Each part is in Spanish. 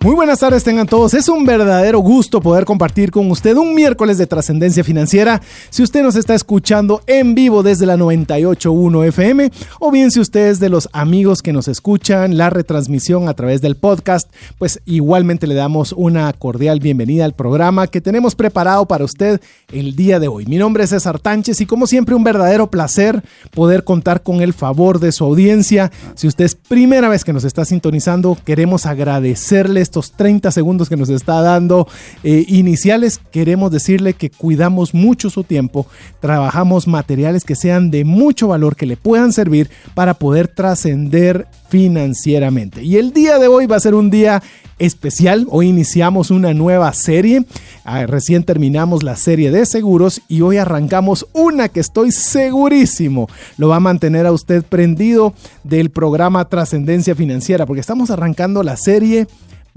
Muy buenas tardes tengan todos. Es un verdadero gusto poder compartir con usted un miércoles de trascendencia financiera. Si usted nos está escuchando en vivo desde la 981 FM o bien si usted es de los amigos que nos escuchan la retransmisión a través del podcast, pues igualmente le damos una cordial bienvenida al programa que tenemos preparado para usted el día de hoy. Mi nombre es César Tánchez y como siempre un verdadero placer poder contar con el favor de su audiencia. Si usted es primera vez que nos está sintonizando, queremos agradecerles estos 30 segundos que nos está dando eh, iniciales, queremos decirle que cuidamos mucho su tiempo, trabajamos materiales que sean de mucho valor, que le puedan servir para poder trascender financieramente. Y el día de hoy va a ser un día especial. Hoy iniciamos una nueva serie. Ah, recién terminamos la serie de seguros y hoy arrancamos una que estoy segurísimo lo va a mantener a usted prendido del programa Trascendencia Financiera porque estamos arrancando la serie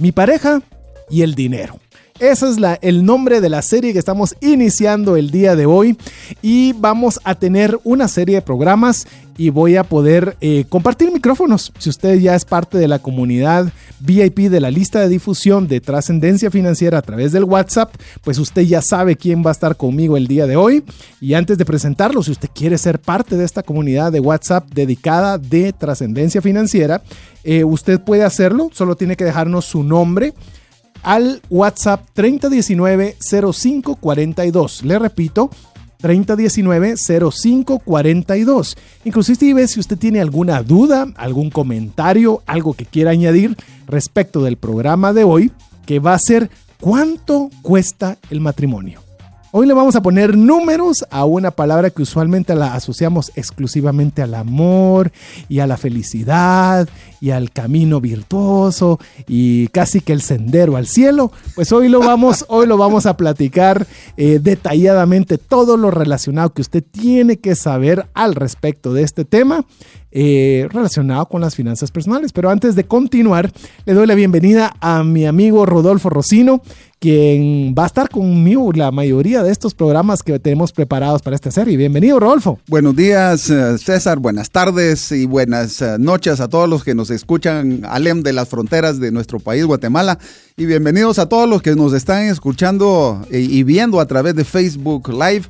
mi pareja y el dinero. Ese es la, el nombre de la serie que estamos iniciando el día de hoy y vamos a tener una serie de programas y voy a poder eh, compartir micrófonos. Si usted ya es parte de la comunidad VIP de la lista de difusión de trascendencia financiera a través del WhatsApp, pues usted ya sabe quién va a estar conmigo el día de hoy. Y antes de presentarlo, si usted quiere ser parte de esta comunidad de WhatsApp dedicada de trascendencia financiera, eh, usted puede hacerlo, solo tiene que dejarnos su nombre al WhatsApp 3019-0542. Le repito, 3019-0542. Inclusive si usted tiene alguna duda, algún comentario, algo que quiera añadir respecto del programa de hoy, que va a ser ¿cuánto cuesta el matrimonio? Hoy le vamos a poner números a una palabra que usualmente la asociamos exclusivamente al amor y a la felicidad y al camino virtuoso y casi que el sendero al cielo. Pues hoy lo vamos, hoy lo vamos a platicar eh, detalladamente todo lo relacionado que usted tiene que saber al respecto de este tema. Eh, relacionado con las finanzas personales. Pero antes de continuar, le doy la bienvenida a mi amigo Rodolfo Rocino, quien va a estar conmigo la mayoría de estos programas que tenemos preparados para esta serie. Bienvenido, Rodolfo. Buenos días, eh, César. Buenas tardes y buenas eh, noches a todos los que nos escuchan, alem de las fronteras de nuestro país, Guatemala. Y bienvenidos a todos los que nos están escuchando y viendo a través de Facebook Live.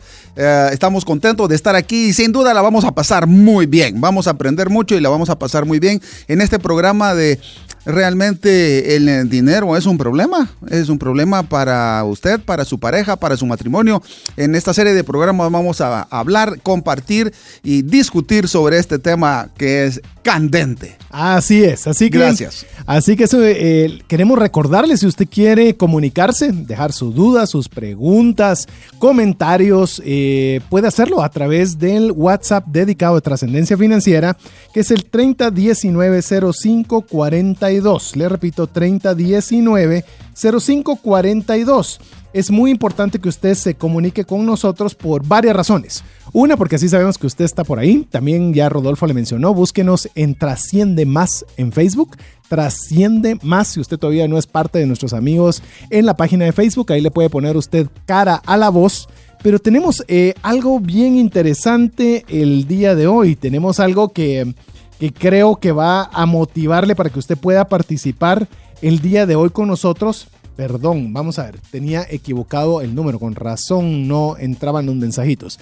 Estamos contentos de estar aquí y sin duda la vamos a pasar muy bien. Vamos a aprender mucho y la vamos a pasar muy bien en este programa de realmente el dinero es un problema, es un problema para usted, para su pareja, para su matrimonio. En esta serie de programas vamos a hablar, compartir y discutir sobre este tema que es candente. Así es, así que gracias. Así que eh, queremos recordarle si usted quiere comunicarse, dejar sus dudas, sus preguntas, comentarios, eh, puede hacerlo a través del WhatsApp dedicado a trascendencia financiera, que es el 30190542. Le repito, 30190542 es muy importante que usted se comunique con nosotros por varias razones. Una, porque así sabemos que usted está por ahí. También ya Rodolfo le mencionó, búsquenos en Trasciende Más en Facebook. Trasciende Más, si usted todavía no es parte de nuestros amigos en la página de Facebook, ahí le puede poner usted cara a la voz. Pero tenemos eh, algo bien interesante el día de hoy. Tenemos algo que, que creo que va a motivarle para que usted pueda participar el día de hoy con nosotros Perdón, vamos a ver, tenía equivocado el número, con razón no entraban los mensajitos.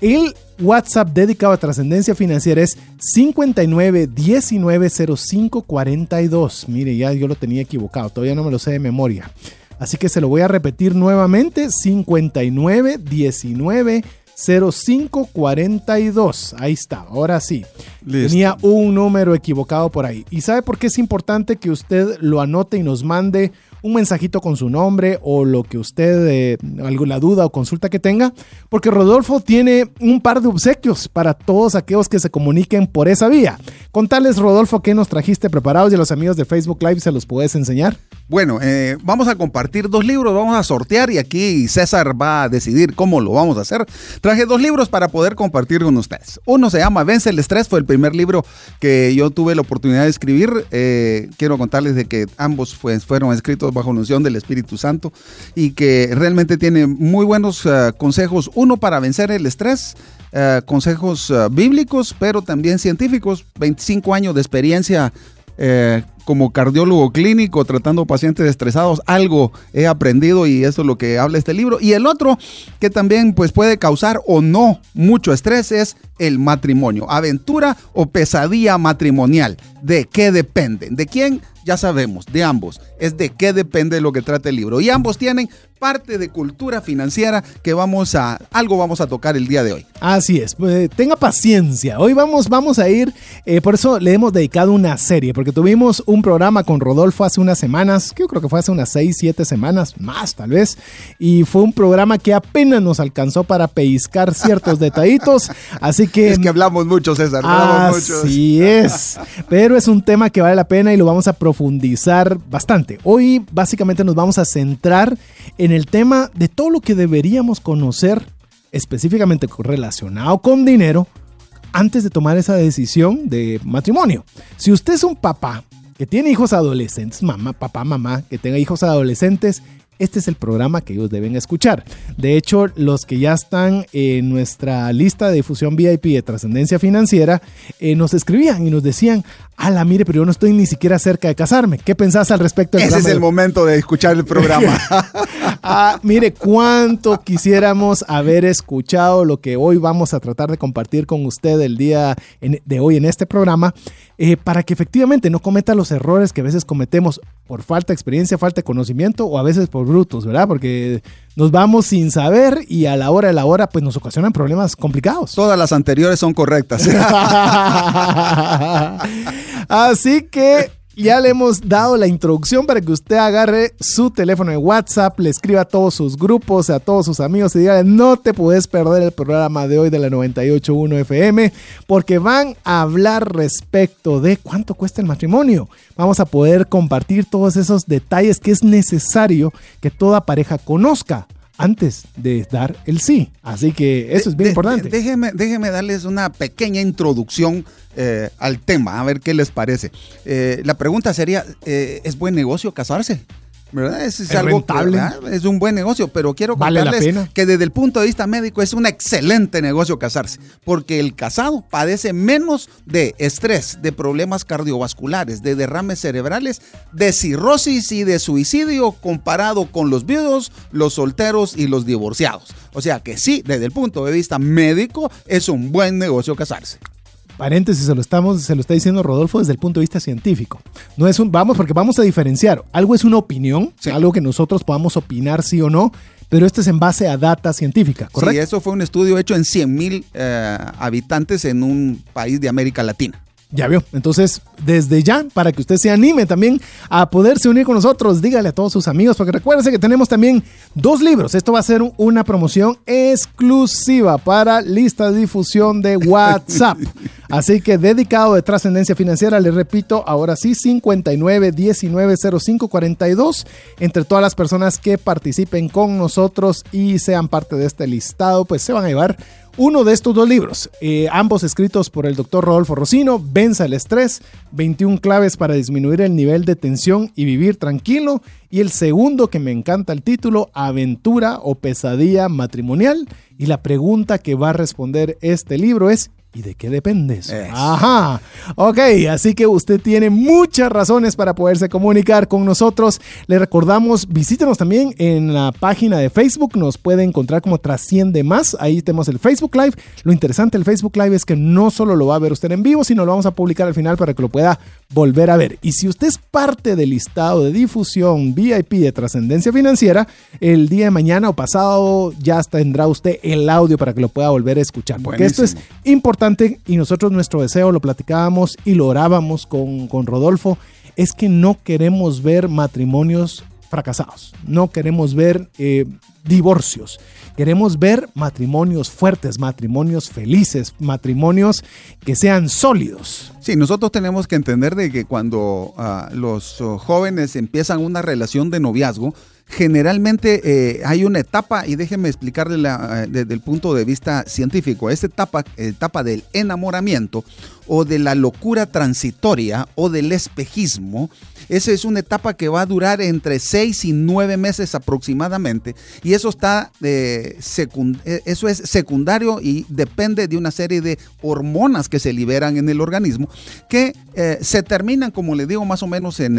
El WhatsApp dedicado a trascendencia financiera es 59190542. Mire, ya yo lo tenía equivocado, todavía no me lo sé de memoria. Así que se lo voy a repetir nuevamente, 59190542. Ahí está, ahora sí. Tenía un número equivocado por ahí. ¿Y sabe por qué es importante que usted lo anote y nos mande un mensajito con su nombre o lo que usted, eh, alguna duda o consulta que tenga, porque Rodolfo tiene un par de obsequios para todos aquellos que se comuniquen por esa vía. Contales, Rodolfo, qué nos trajiste preparados y a los amigos de Facebook Live se los puedes enseñar. Bueno, eh, vamos a compartir dos libros, vamos a sortear y aquí César va a decidir cómo lo vamos a hacer. Traje dos libros para poder compartir con ustedes. Uno se llama Vence el Estrés, fue el primer libro que yo tuve la oportunidad de escribir. Eh, quiero contarles de que ambos fueron escritos bajo la unción del Espíritu Santo y que realmente tiene muy buenos uh, consejos. Uno para vencer el estrés, uh, consejos bíblicos, pero también científicos. 25 años de experiencia eh, como cardiólogo clínico tratando pacientes estresados, algo he aprendido y eso es lo que habla este libro. Y el otro que también pues puede causar o no mucho estrés es el matrimonio, aventura o pesadilla matrimonial. ¿De qué dependen? ¿De quién? Ya sabemos, de ambos. Es de qué depende lo que trata el libro. Y ambos tienen parte de cultura financiera que vamos a, algo vamos a tocar el día de hoy. Así es, pues, tenga paciencia. Hoy vamos, vamos a ir, eh, por eso le hemos dedicado una serie, porque tuvimos un programa con Rodolfo hace unas semanas, que yo creo que fue hace unas 6, 7 semanas, más tal vez, y fue un programa que apenas nos alcanzó para pellizcar ciertos detallitos, así que... Es que hablamos mucho, César. Así es, pero es un tema que vale la pena y lo vamos a profundizar bastante. Hoy básicamente nos vamos a centrar en el tema de todo lo que deberíamos conocer específicamente relacionado con dinero antes de tomar esa decisión de matrimonio. Si usted es un papá que tiene hijos adolescentes, mamá, papá, mamá, que tenga hijos adolescentes, este es el programa que ellos deben escuchar. De hecho, los que ya están en nuestra lista de difusión VIP de trascendencia financiera, eh, nos escribían y nos decían, ala, mire, pero yo no estoy ni siquiera cerca de casarme. ¿Qué pensás al respecto del Ese es el momento de escuchar el programa. ah, mire, cuánto quisiéramos haber escuchado lo que hoy vamos a tratar de compartir con usted el día de hoy en este programa, eh, para que efectivamente no cometa los errores que a veces cometemos por falta de experiencia, falta de conocimiento o a veces por brutos, ¿verdad? Porque nos vamos sin saber y a la hora de la hora pues nos ocasionan problemas complicados. Todas las anteriores son correctas. Así que ya le hemos dado la introducción para que usted agarre su teléfono de WhatsApp, le escriba a todos sus grupos, a todos sus amigos y diga, no te puedes perder el programa de hoy de la 98.1 FM, porque van a hablar respecto de cuánto cuesta el matrimonio. Vamos a poder compartir todos esos detalles que es necesario que toda pareja conozca antes de dar el sí. Así que eso es bien importante. déjeme, déjeme darles una pequeña introducción eh, al tema, a ver qué les parece. Eh, la pregunta sería, eh, ¿es buen negocio casarse? ¿Verdad? Es, algo rentable. es un buen negocio, pero quiero contarles que desde el punto de vista médico es un excelente negocio casarse, porque el casado padece menos de estrés, de problemas cardiovasculares, de derrames cerebrales, de cirrosis y de suicidio comparado con los viudos, los solteros y los divorciados. O sea que sí, desde el punto de vista médico es un buen negocio casarse paréntesis, se lo, estamos, se lo está diciendo Rodolfo desde el punto de vista científico. No es un, vamos, porque vamos a diferenciar. Algo es una opinión, algo que nosotros podamos opinar sí o no, pero esto es en base a data científica, ¿correcto? Sí, eso fue un estudio hecho en 100 mil eh, habitantes en un país de América Latina. Ya vio. Entonces, desde ya, para que usted se anime también a poderse unir con nosotros, dígale a todos sus amigos, porque recuérdense que tenemos también dos libros. Esto va a ser una promoción exclusiva para lista de difusión de WhatsApp. Así que dedicado de trascendencia financiera, le repito, ahora sí, 59 19 05 42. Entre todas las personas que participen con nosotros y sean parte de este listado, pues se van a llevar uno de estos dos libros, eh, ambos escritos por el doctor Rodolfo Rocino, Venza el estrés, 21 claves para disminuir el nivel de tensión y vivir tranquilo. Y el segundo, que me encanta el título, Aventura o pesadilla matrimonial. Y la pregunta que va a responder este libro es, ¿Y de qué depende eso? Ajá. Ok, así que usted tiene muchas razones para poderse comunicar con nosotros. Le recordamos, visítenos también en la página de Facebook. Nos puede encontrar como Trasciende Más. Ahí tenemos el Facebook Live. Lo interesante del Facebook Live es que no solo lo va a ver usted en vivo, sino lo vamos a publicar al final para que lo pueda volver a ver. Y si usted es parte del listado de difusión VIP de Trascendencia Financiera, el día de mañana o pasado ya tendrá usted el audio para que lo pueda volver a escuchar. Porque esto es importante y nosotros nuestro deseo lo platicábamos y lo orábamos con, con Rodolfo, es que no queremos ver matrimonios fracasados, no queremos ver eh, divorcios. Queremos ver matrimonios fuertes, matrimonios felices, matrimonios que sean sólidos. Sí, nosotros tenemos que entender de que cuando ah, los jóvenes empiezan una relación de noviazgo, generalmente eh, hay una etapa, y déjenme explicarle la, eh, desde el punto de vista científico, esta etapa, etapa del enamoramiento o de la locura transitoria o del espejismo, esa es una etapa que va a durar entre 6 y 9 meses aproximadamente y eso está eh, eso es secundario y depende de una serie de hormonas que se liberan en el organismo que se terminan, como le digo, más o menos en,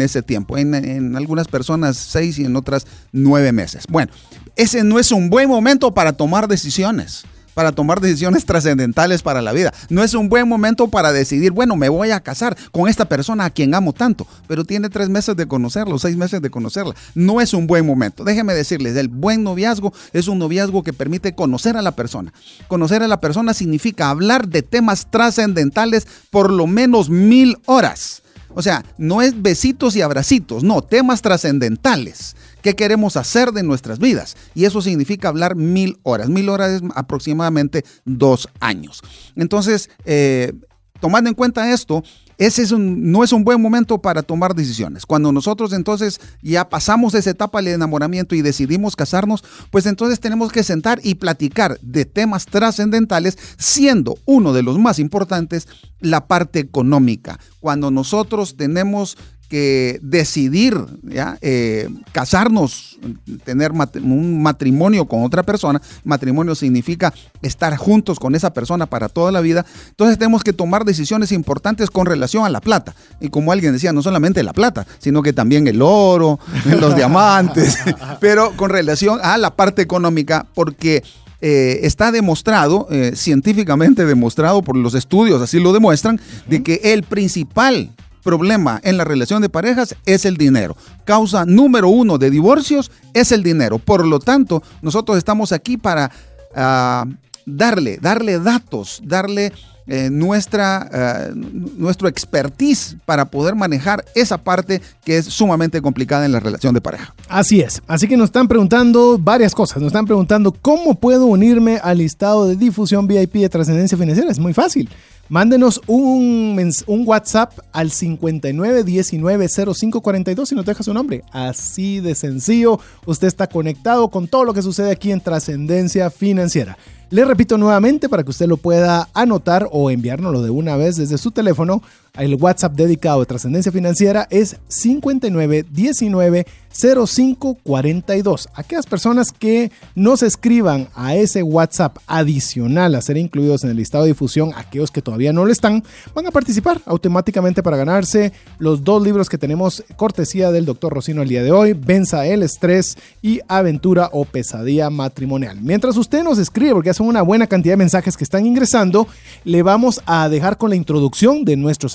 ese tiempo. En, algunas personas 6 y en otras nueve meses. Bueno, ese no es un buen momento para tomar decisiones para tomar decisiones trascendentales para la vida. No es un buen momento para decidir, bueno, me voy a casar con esta persona a quien amo tanto, pero tiene tres meses de conocerlo, seis meses de conocerla. No es un buen momento. Déjenme decirles, el buen noviazgo es un noviazgo que permite conocer a la persona. Conocer a la persona significa hablar de temas trascendentales por lo menos mil horas. O sea, no es besitos y abracitos, no, temas trascendentales. ¿Qué queremos hacer de nuestras vidas? Y eso significa hablar mil horas. Mil horas es aproximadamente dos años. Entonces, eh, tomando en cuenta esto, ese no es un buen momento para tomar decisiones. Cuando nosotros entonces ya pasamos esa etapa de enamoramiento y decidimos casarnos, pues entonces tenemos que sentar y platicar de temas trascendentales, siendo uno de los más importantes la parte económica. Cuando nosotros tenemos que decidir ¿ya? Eh, casarnos, tener un matrimonio con otra persona, matrimonio significa estar juntos con esa persona para toda la vida, entonces tenemos que tomar decisiones importantes con relación a la plata. Y como alguien decía, no solamente la plata, sino que también el oro, los diamantes, pero con relación a la parte económica, porque... Eh, está demostrado, eh, científicamente demostrado por los estudios, así lo demuestran, de que el principal problema en la relación de parejas es el dinero. Causa número uno de divorcios es el dinero. Por lo tanto, nosotros estamos aquí para ah, darle, darle datos, darle eh, nuestra, eh, nuestro expertise para poder manejar esa parte que es sumamente complicada en la relación de pareja. Así es. Así que nos están preguntando varias cosas. Nos están preguntando cómo puedo unirme al listado de difusión VIP de trascendencia financiera. Es muy fácil. Mándenos un, WhatsApp al 59190542 y nos deja su nombre. Así de sencillo. Usted está conectado con todo lo que sucede aquí en Trascendencia Financiera. Le repito nuevamente para que usted lo pueda anotar o enviárnoslo de una vez desde su teléfono. El WhatsApp dedicado a trascendencia financiera es 5919 0542. Aquellas personas que nos escriban a ese WhatsApp adicional a ser incluidos en el listado de difusión, aquellos que todavía no lo están, van a participar automáticamente para ganarse los dos libros que tenemos cortesía del doctor Rocino el día de hoy, Venza el estrés y Aventura o pesadilla matrimonial. Mientras usted nos escribe, porque son una buena cantidad de mensajes que están ingresando, le vamos a dejar con la introducción de nuestro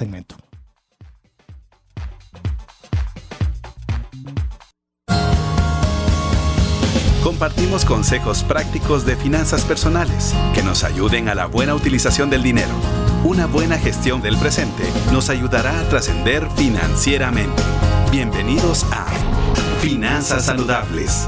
Compartimos consejos prácticos de finanzas personales que nos ayuden a la buena utilización del dinero. Una buena gestión del presente nos ayudará a trascender financieramente. Bienvenidos a Finanzas Saludables.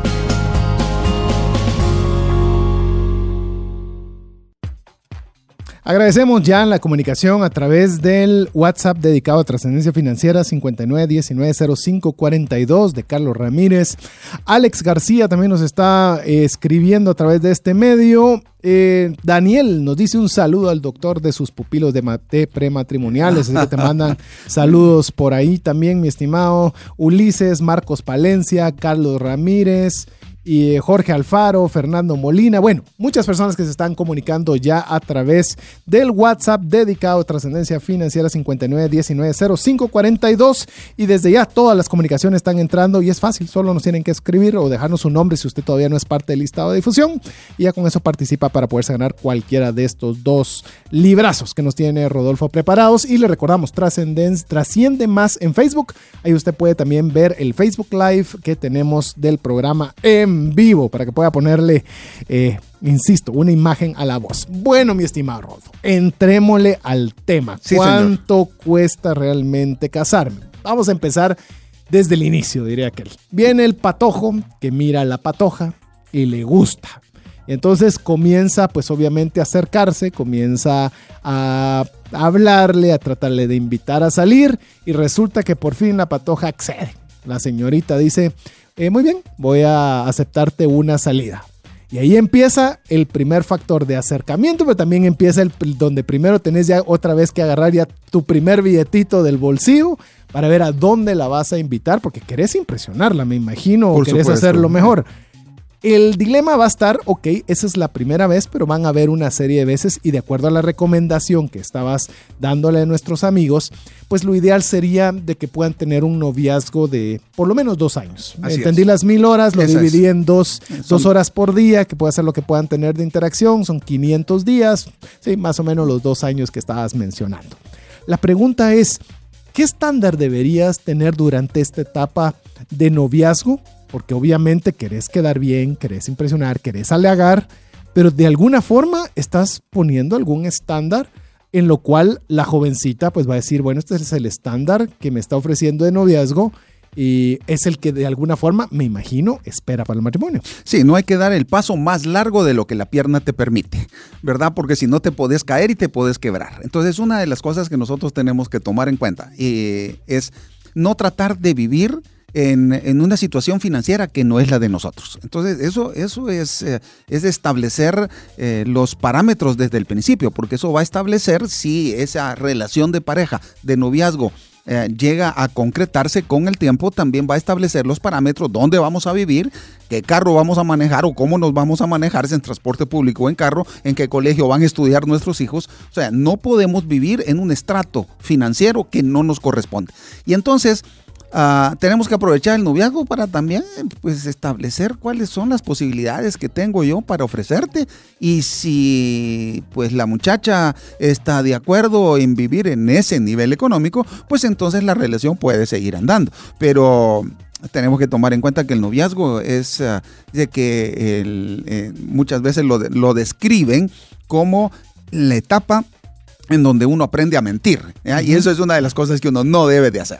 Agradecemos ya la comunicación a través del WhatsApp dedicado a trascendencia financiera 59190542 de Carlos Ramírez. Alex García también nos está eh, escribiendo a través de este medio. Eh, Daniel nos dice un saludo al doctor de sus pupilos de, mate prematrimoniales, así que te mandan saludos por ahí también, mi estimado Ulises, Marcos Palencia, Carlos Ramírez y eh, Jorge Alfaro, Fernando Molina, bueno, muchas personas que se están comunicando ya a través del WhatsApp dedicado a Trascendencia Financiera 59190542 y desde ya todas las comunicaciones están entrando y es fácil, solo nos tienen que escribir o dejarnos su nombre si usted todavía no es parte del listado de difusión. Y ya con eso participa para poderse ganar cualquiera de estos dos librazos que nos tiene Rodolfo preparados. Y le recordamos trasciende más en Facebook, ahí usted puede también ver el Facebook Live que tenemos del programa en vivo para que pueda ponerle, eh, insisto, una imagen a la voz. Bueno, mi estimado Rodolfo, entrémosle al tema. ¿Cuánto cuesta realmente casarme? Vamos a empezar desde el inicio, diría aquel. Viene el patojo que mira a la patoja y le gusta. Entonces comienza, pues obviamente, a acercarse, comienza a hablarle, a tratarle de invitar a salir y resulta que por fin la patoja accede. La señorita dice, eh, muy bien, voy a aceptarte una salida. Y ahí empieza el primer factor de acercamiento, pero también empieza el donde primero tenés ya otra vez que agarrar ya tu primer billetito del bolsillo para ver a dónde la vas a invitar, porque querés impresionarla, me imagino, o querés hacerlo mejor. El dilema va a estar, ok, esa es la primera vez, pero van a haber una serie de veces y de acuerdo a la recomendación que estabas dándole a nuestros amigos, pues lo ideal sería de que puedan tener un noviazgo de por lo menos dos años. Entendí las mil horas, lo dividí en dos, dos, horas por día, que puede ser lo que puedan tener de interacción, son 500 días, sí, más o menos los dos años que estabas mencionando. La pregunta es, ¿qué estándar deberías tener durante esta etapa de noviazgo? Porque obviamente querés quedar bien, querés impresionar, querés alegar, pero de alguna forma estás poniendo algún estándar en lo cual la jovencita pues va a decir, bueno, este es el estándar que me está ofreciendo de noviazgo y es el que de alguna forma, me imagino, espera para el matrimonio. Sí, no hay que dar el paso más largo de lo que la pierna te permite, ¿verdad? Porque si no te puedes caer y te puedes quebrar. Entonces, una de las cosas que nosotros tenemos que tomar en cuenta eh, es no tratar de vivir en, una situación financiera que no es la de nosotros. Entonces, eso, eso es, eh, es establecer eh, los parámetros desde el principio, porque eso va a establecer si esa relación de pareja, de noviazgo, eh, llega a concretarse con el tiempo, también va a establecer los parámetros, dónde vamos a vivir, qué carro vamos a manejar o cómo nos vamos a manejar, en transporte público o en carro, en qué colegio van a estudiar nuestros hijos. O sea, no podemos vivir en un estrato financiero que no nos corresponde. Y entonces, Ah, tenemos que aprovechar el noviazgo para también pues, establecer cuáles son las posibilidades que tengo yo para ofrecerte y si pues la muchacha está de acuerdo en vivir en ese nivel económico, pues entonces la relación puede seguir andando. Pero tenemos que tomar en cuenta que el noviazgo es ah, de que eh, muchas veces lo, lo describen como la etapa en donde uno aprende a mentir. Y eso es una de las cosas que uno no debe de hacer.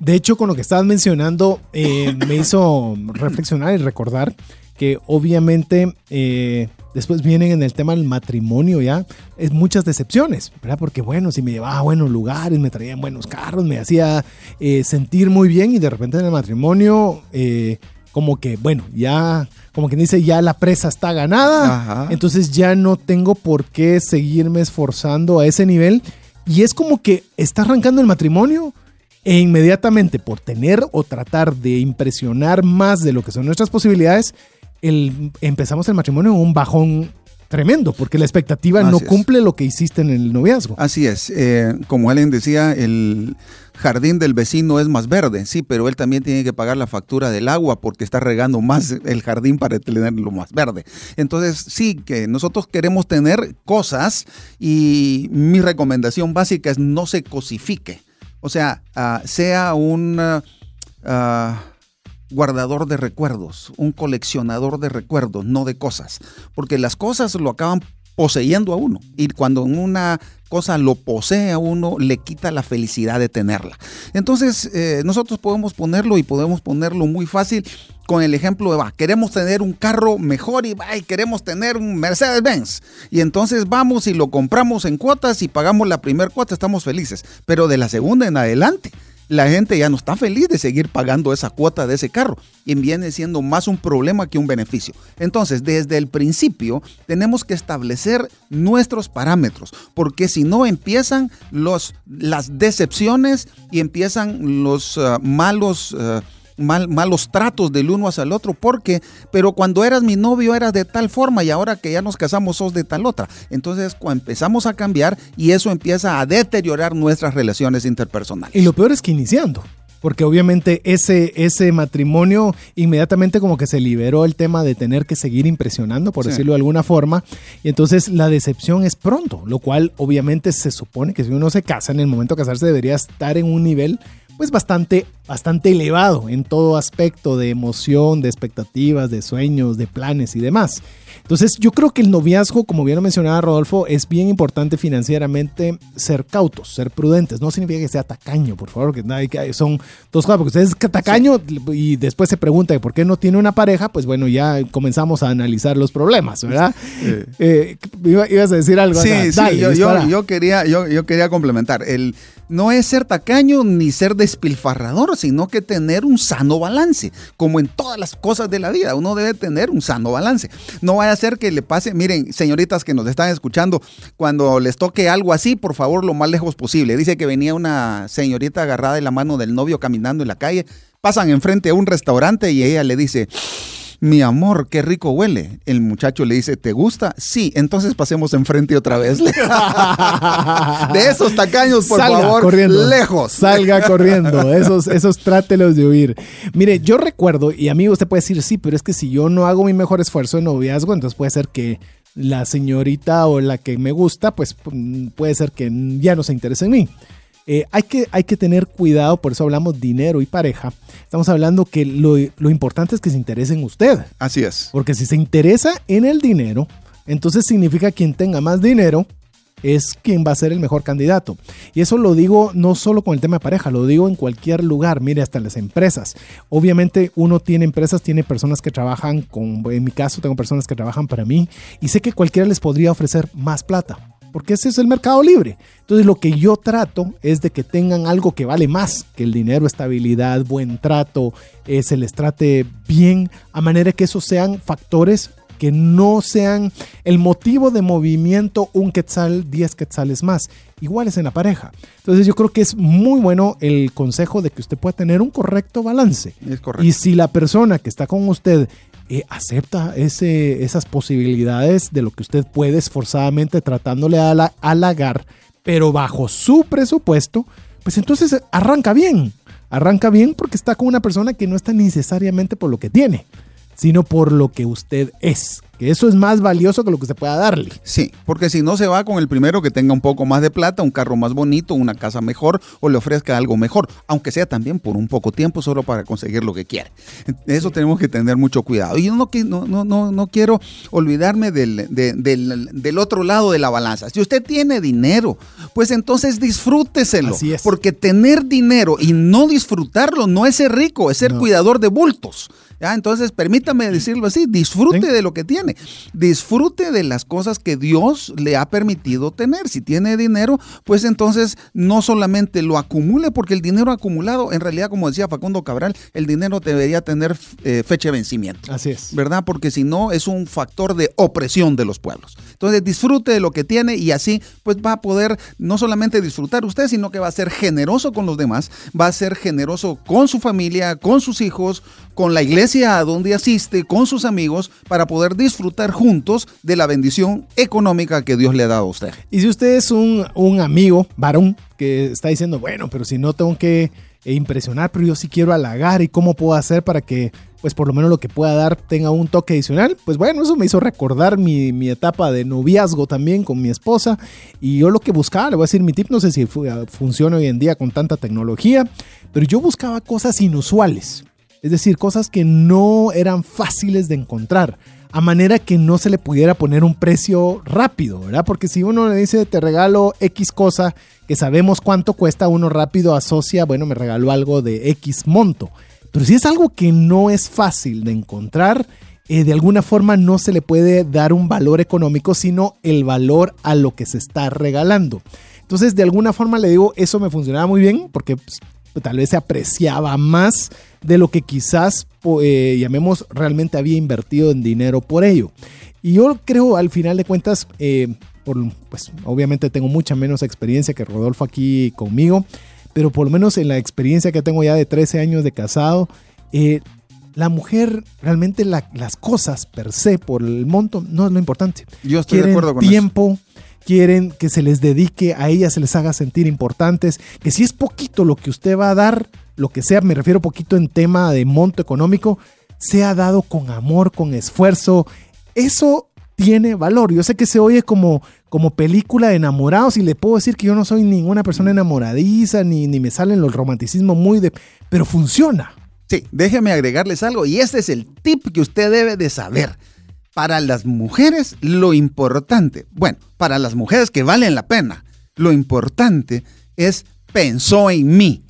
De hecho, con lo que estabas mencionando, eh, me hizo reflexionar y recordar que obviamente eh, después vienen en el tema del matrimonio ya, es muchas decepciones, ¿verdad? Porque bueno, si me llevaba a buenos lugares, me traían buenos carros, me hacía eh, sentir muy bien y de repente en el matrimonio, como que bueno, ya, como quien dice, ya la presa está ganada, entonces ya no tengo por qué seguirme esforzando a ese nivel. Y es como que está arrancando el matrimonio e inmediatamente por tener o tratar de impresionar más de lo que son nuestras posibilidades, el, empezamos el matrimonio en un bajón tremendo, porque la expectativa no cumple lo que hiciste en el noviazgo. Así es, eh, como Ellen decía, el jardín del vecino es más verde, sí, pero él también tiene que pagar la factura del agua porque está regando más el jardín para tenerlo más verde. Entonces, sí, que nosotros queremos tener cosas y mi recomendación básica es no se cosifique. O sea, ah, sea un ah, guardador de recuerdos, un coleccionador de recuerdos, no de cosas. Porque las cosas lo acaban poseyendo a uno. Y cuando una cosa lo posee a uno, le quita la felicidad de tenerla. Entonces, eh, nosotros podemos ponerlo y podemos ponerlo muy fácil con el ejemplo de, va, queremos tener un carro mejor y, va, y queremos tener un Mercedes-Benz. Y entonces vamos y lo compramos en cuotas y pagamos la primera cuota, estamos felices. Pero de la segunda en adelante, la gente ya no está feliz de seguir pagando esa cuota de ese carro y viene siendo más un problema que un beneficio. Entonces, desde el principio tenemos que establecer nuestros parámetros, porque si no empiezan los, las decepciones y empiezan los uh, malos... Uh, malos tratos del uno hacia el otro, porque, pero cuando eras mi novio eras de tal forma y ahora que ya nos casamos sos de tal otra. Entonces empezamos a cambiar y eso empieza a deteriorar nuestras relaciones interpersonales. Y lo peor es que iniciando. Porque obviamente ese, ese matrimonio inmediatamente como que se liberó el tema de tener que seguir impresionando, por decirlo de alguna forma. Y entonces la decepción es pronto, lo cual obviamente se supone que si uno se casa, en el momento de casarse debería estar en un nivel pues bastante, bastante elevado en todo aspecto de emoción, de expectativas, de sueños, de planes y demás. Entonces yo creo que el noviazgo, como bien lo mencionaba Rodolfo, es bien importante financieramente ser cautos, ser prudentes. No significa que sea tacaño, por favor, que, son dos cosas, porque usted es tacaño y después se pregunta por qué no tiene una pareja, pues bueno, ya comenzamos a analizar los problemas, ¿verdad? Eh, ibas a decir algo. Sí, sí, yo, quería, yo, yo quería complementar. El, no es ser tacaño ni ser despilfarrador, sino que tener un sano balance. Como en todas las cosas de la vida, uno debe tener un sano balance. No vaya a ser que le pase, miren, señoritas que nos están escuchando, cuando les toque algo así, por favor, lo más lejos posible. Dice que venía una señorita agarrada de la mano del novio caminando en la calle, pasan enfrente a un restaurante y ella le dice, mi amor, qué rico huele. El muchacho le dice, ¿te gusta? Sí, entonces pasemos enfrente otra vez. de esos tacaños, por favor, corriendo, lejos. Salga corriendo, esos, esos trátelos de huir. Mire, yo recuerdo, y amigo, usted puede decir, sí, pero es que si yo no hago mi mejor esfuerzo en noviazgo, entonces puede ser que la señorita o la que me gusta, pues puede ser que ya no se interese en mí. Eh, hay, que, hay que tener cuidado, por eso hablamos dinero y pareja. Estamos hablando que lo, importante es que se interese en usted. Así es. Porque si se interesa en el dinero, entonces significa quien tenga más dinero es quien va a ser el mejor candidato. Y eso lo digo no solo con el tema de pareja, lo digo en cualquier lugar, mire, hasta las empresas. Obviamente uno tiene empresas, tiene personas que trabajan con, en mi caso tengo personas que trabajan para mí y sé que cualquiera les podría ofrecer más plata porque ese es el mercado libre. Entonces lo que yo trato es de que tengan algo que vale más que el dinero, estabilidad, buen trato, eh, se les trate bien, a manera que esos sean factores que no sean el motivo de movimiento un quetzal, 10 quetzales más, iguales en la pareja. Entonces yo creo que es muy bueno el consejo de que usted pueda tener un correcto balance. Es correcto. Y si la persona que está con usted eh, acepta esas posibilidades de lo que usted puede esforzadamente tratándole a la, halagar, pero bajo su presupuesto, pues entonces arranca bien. Arranca bien porque está con una persona que no está necesariamente por lo que tiene, sino por lo que usted es que eso es más valioso que lo que se pueda darle. Sí, porque si no se va con el primero que tenga un poco más de plata, un carro más bonito, una casa mejor o le ofrezca algo mejor, aunque sea también por un poco tiempo solo para conseguir lo que quiere. Eso tenemos que tener mucho cuidado. Y yo no, no, no, no quiero olvidarme del, del, otro lado de la balanza. Si usted tiene dinero, pues entonces disfrúteselo. Así es. Porque tener dinero y no disfrutarlo no es ser rico, es ser cuidador de bultos. ¿Ya? Entonces, permítame decirlo así, disfrute de lo que tiene. Disfrute de las cosas que Dios le ha permitido tener. Si tiene dinero, pues entonces no solamente lo acumule, porque el dinero acumulado, en realidad, como decía Facundo Cabral, el dinero debería tener eh, fecha de vencimiento. Así es. ¿Verdad? Porque si no, es un factor de opresión de los pueblos. Entonces, disfrute de lo que tiene y así, pues va a poder no solamente disfrutar usted, sino que va a ser generoso con los demás, va a ser generoso con su familia, con sus hijos, con la iglesia a donde asiste, con sus amigos, para poder disfrutar juntos de la bendición económica que Dios le ha dado a usted. Y si usted es un, un amigo, varón, que está diciendo, bueno, pero si no tengo que impresionar, pero yo sí quiero halagar y cómo puedo hacer para que, pues por lo menos lo que pueda dar tenga un toque adicional. Pues bueno, eso me hizo recordar mi, mi etapa de noviazgo también con mi esposa y yo lo que buscaba, le voy a decir mi tip, no sé si funciona hoy en día con tanta tecnología, pero yo buscaba cosas inusuales. Es decir, cosas que no eran fáciles de encontrar, a manera que no se le pudiera poner un precio rápido, ¿verdad? Porque si uno le dice te regalo X cosa que sabemos cuánto cuesta, uno rápido asocia, bueno, me regaló algo de X monto. Pero si es algo que no es fácil de encontrar, eh, de alguna forma no se le puede dar un valor económico, sino el valor a lo que se está regalando. Entonces, de alguna forma le digo, eso me funcionaba muy bien porque pues, tal vez se apreciaba más de lo que quizás, eh, llamemos, realmente había invertido en dinero por ello. Y yo creo, al final de cuentas, eh, por, pues obviamente tengo mucha menos experiencia que Rodolfo aquí conmigo, pero por lo menos en la experiencia que tengo ya de 13 años de casado, eh, la mujer realmente las cosas per se por el monto no es lo importante. Yo estoy de acuerdo con tiempo, quieren que se les dedique, a ellas se les haga sentir importantes, que si es poquito lo que usted va a dar, lo que sea, me refiero poquito en tema de monto económico, sea dado con amor, con esfuerzo. Eso tiene valor. Yo sé que se oye como, como película de enamorados y le puedo decir que yo no soy ninguna persona enamoradiza, ni, ni me salen los romanticismos muy de... Pero funciona. Sí, déjeme agregarles algo y este es el tip que usted debe de saber. Para las mujeres, lo importante, bueno, para las mujeres que valen la pena, lo importante es pensó en mí.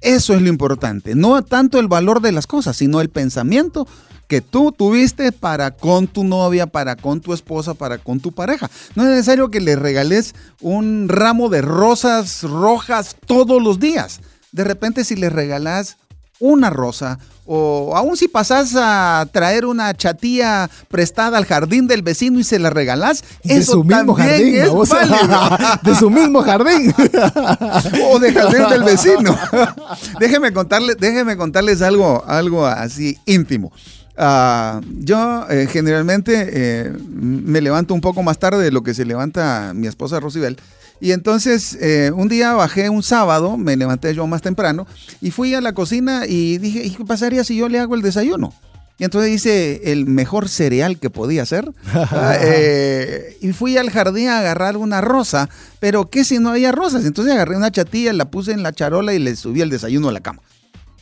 Eso es lo importante. No tanto el valor de las cosas, sino el pensamiento que tú tuviste para con tu novia, para con tu esposa, para con tu pareja. No es necesario que le regales un ramo de rosas rojas todos los días. De repente si le regalas una rosa, o aún si pasas a traer una chatía prestada al jardín del vecino y se la regalás, de su mismo jardín, de su mismo jardín. o de jardín del vecino. déjeme contarles, déjeme contarles algo, algo así íntimo. Uh, yo eh, generalmente eh, me levanto un poco más tarde de lo que se levanta mi esposa Rosibel. Y entonces eh, un día bajé un sábado, me levanté yo más temprano y fui a la cocina y dije, qué pasaría si yo le hago el desayuno? Y entonces hice el mejor cereal que podía hacer. Ah, eh, y fui al jardín a agarrar una rosa. Pero ¿qué si no había rosas? Entonces agarré una chatilla, la puse en la charola y le subí el desayuno a la cama.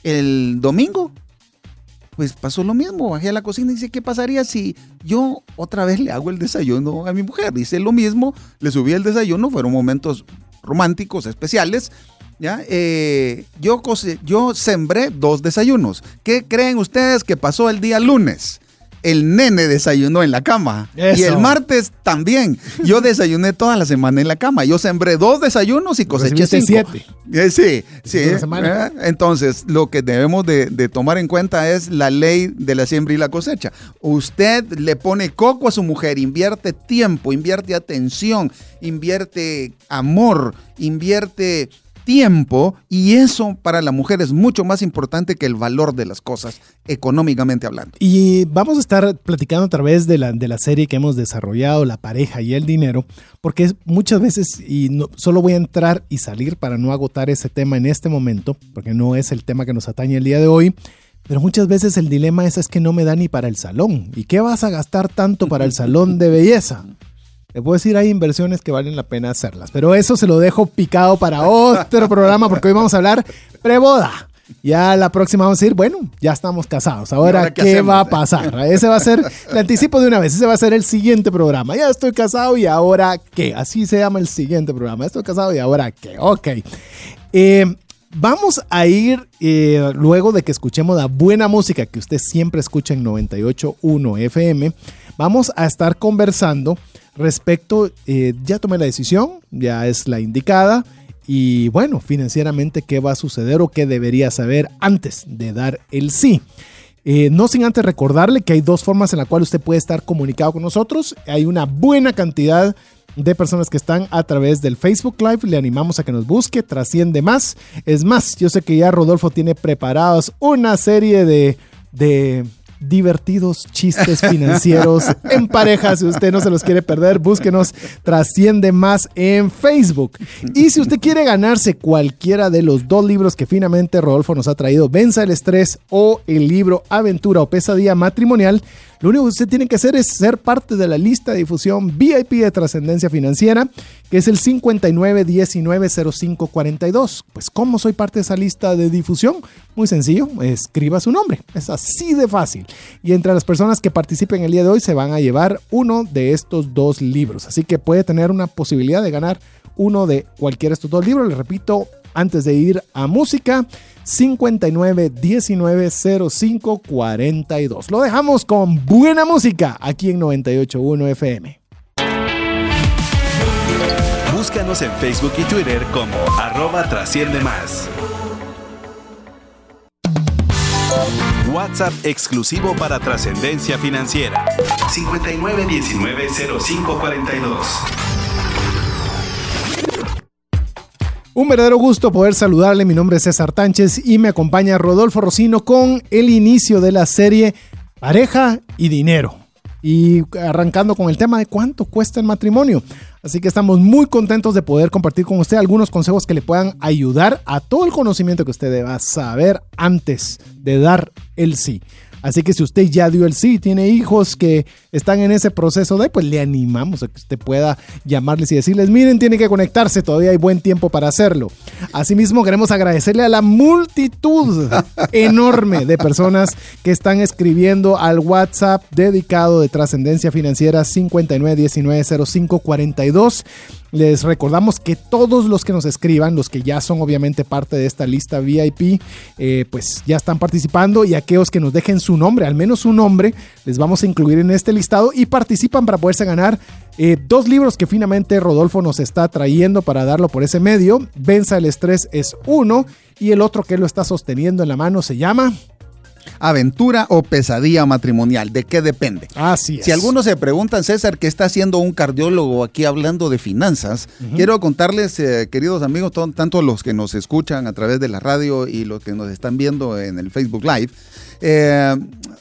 El domingo pues pasó lo mismo. Bajé a la cocina y dice, ¿qué pasaría si yo otra vez le hago el desayuno a mi mujer? Dice lo mismo, le subí el desayuno, fueron momentos románticos, especiales. ¿ya? Eh, yo, yo sembré dos desayunos. ¿Qué creen ustedes que pasó el día lunes? El nene desayunó en la cama. Y el martes también. Yo desayuné toda la semana en la cama. Yo sembré dos desayunos y coseché cinco. siete. Eh, sí, sí. Eh, entonces, lo que debemos de, de, tomar en cuenta es la ley de la siembra y la cosecha. Usted le pone coco a su mujer, invierte tiempo, invierte atención, invierte amor, invierte tiempo y eso para la mujer es mucho más importante que el valor de las cosas, económicamente hablando. Y vamos a estar platicando a través de la, de la serie que hemos desarrollado, La pareja y el dinero, porque muchas veces, y no, solo voy a entrar y salir para no agotar ese tema en este momento, porque no es el tema que nos atañe el día de hoy, pero muchas veces el dilema es, es que no me da ni para el salón. ¿Y qué vas a gastar tanto para el salón de belleza? Le puedo decir, hay inversiones que valen la pena hacerlas, pero eso se lo dejo picado para otro programa porque hoy vamos a hablar preboda. Ya la próxima vamos a decir, bueno, ya estamos casados. Ahora, qué, va a pasar? Ese va a ser, el anticipo de una vez, ese va a ser el siguiente programa. Ya estoy casado y ahora qué? Así se llama el siguiente programa. Estoy casado y ahora qué? Ok. Eh, vamos a ir, eh, luego de que escuchemos la buena música que usted siempre escucha en 98.1 FM, vamos a estar conversando respecto, eh, ya tomé la decisión, ya es la indicada. Y bueno, financieramente, ¿qué va a suceder o qué debería saber antes de dar el sí? Eh, no sin antes recordarle que hay dos formas en las cuales usted puede estar comunicado con nosotros. Hay una buena cantidad de personas que están a través del Facebook Live. Le animamos a que nos busque, trasciende más. Es más, yo sé que ya Rodolfo tiene preparados una serie de, de divertidos chistes financieros en pareja. Si usted no se los quiere perder, búsquenos Trasciende Más en Facebook. Y si usted quiere ganarse cualquiera de los dos libros que finamente Rodolfo nos ha traído, Venza el Estrés o el libro Aventura o Pesadilla Matrimonial, lo único que usted tiene que hacer es ser parte de la lista de difusión VIP de trascendencia financiera, que es el 59190542. Pues, ¿cómo soy parte de esa lista de difusión? Muy sencillo, escriba su nombre. Es así de fácil. Y entre las personas que participen el día de hoy se van a llevar uno de estos dos libros. Así que puede tener una posibilidad de ganar uno de cualquiera de estos dos libros. Le repito, antes de ir a música, 59 19 05 42. Lo dejamos con buena música aquí en 981 FM. Búscanos en Facebook y Twitter como arroba trasciende más. WhatsApp exclusivo para trascendencia financiera. 59190542. Un verdadero gusto poder saludarle. Mi nombre es César Tánchez y me acompaña Rodolfo Rocino con el inicio de la serie Pareja y Dinero. Y arrancando con el tema de cuánto cuesta el matrimonio. Así que estamos muy contentos de poder compartir con usted algunos consejos que le puedan ayudar a todo el conocimiento que usted deba saber antes de dar el sí. Así que si usted ya dio el sí, tiene hijos que están en ese proceso de, pues le animamos a que usted pueda llamarles y decirles, miren, tiene que conectarse, todavía hay buen tiempo para hacerlo. Asimismo, queremos agradecerle a la multitud enorme de personas que están escribiendo al WhatsApp dedicado de trascendencia financiera 59190542 les recordamos que todos los que nos escriban, los que ya son obviamente parte de esta lista VIP, eh, pues ya están participando y aquellos que nos dejen su nombre, al menos su nombre, les vamos a incluir en este listado y participan para poderse ganar eh, dos libros que finalmente Rodolfo nos está trayendo para darlo por ese medio. Venza el estrés es uno y el otro que lo está sosteniendo en la mano se llama aventura o pesadilla matrimonial. ¿De qué depende? Así es. Si algunos se preguntan, César, ¿qué está haciendo un cardiólogo aquí hablando de finanzas? Quiero contarles, eh, queridos amigos, tanto los que nos escuchan a través de la radio y los que nos están viendo en el Facebook Live, eh,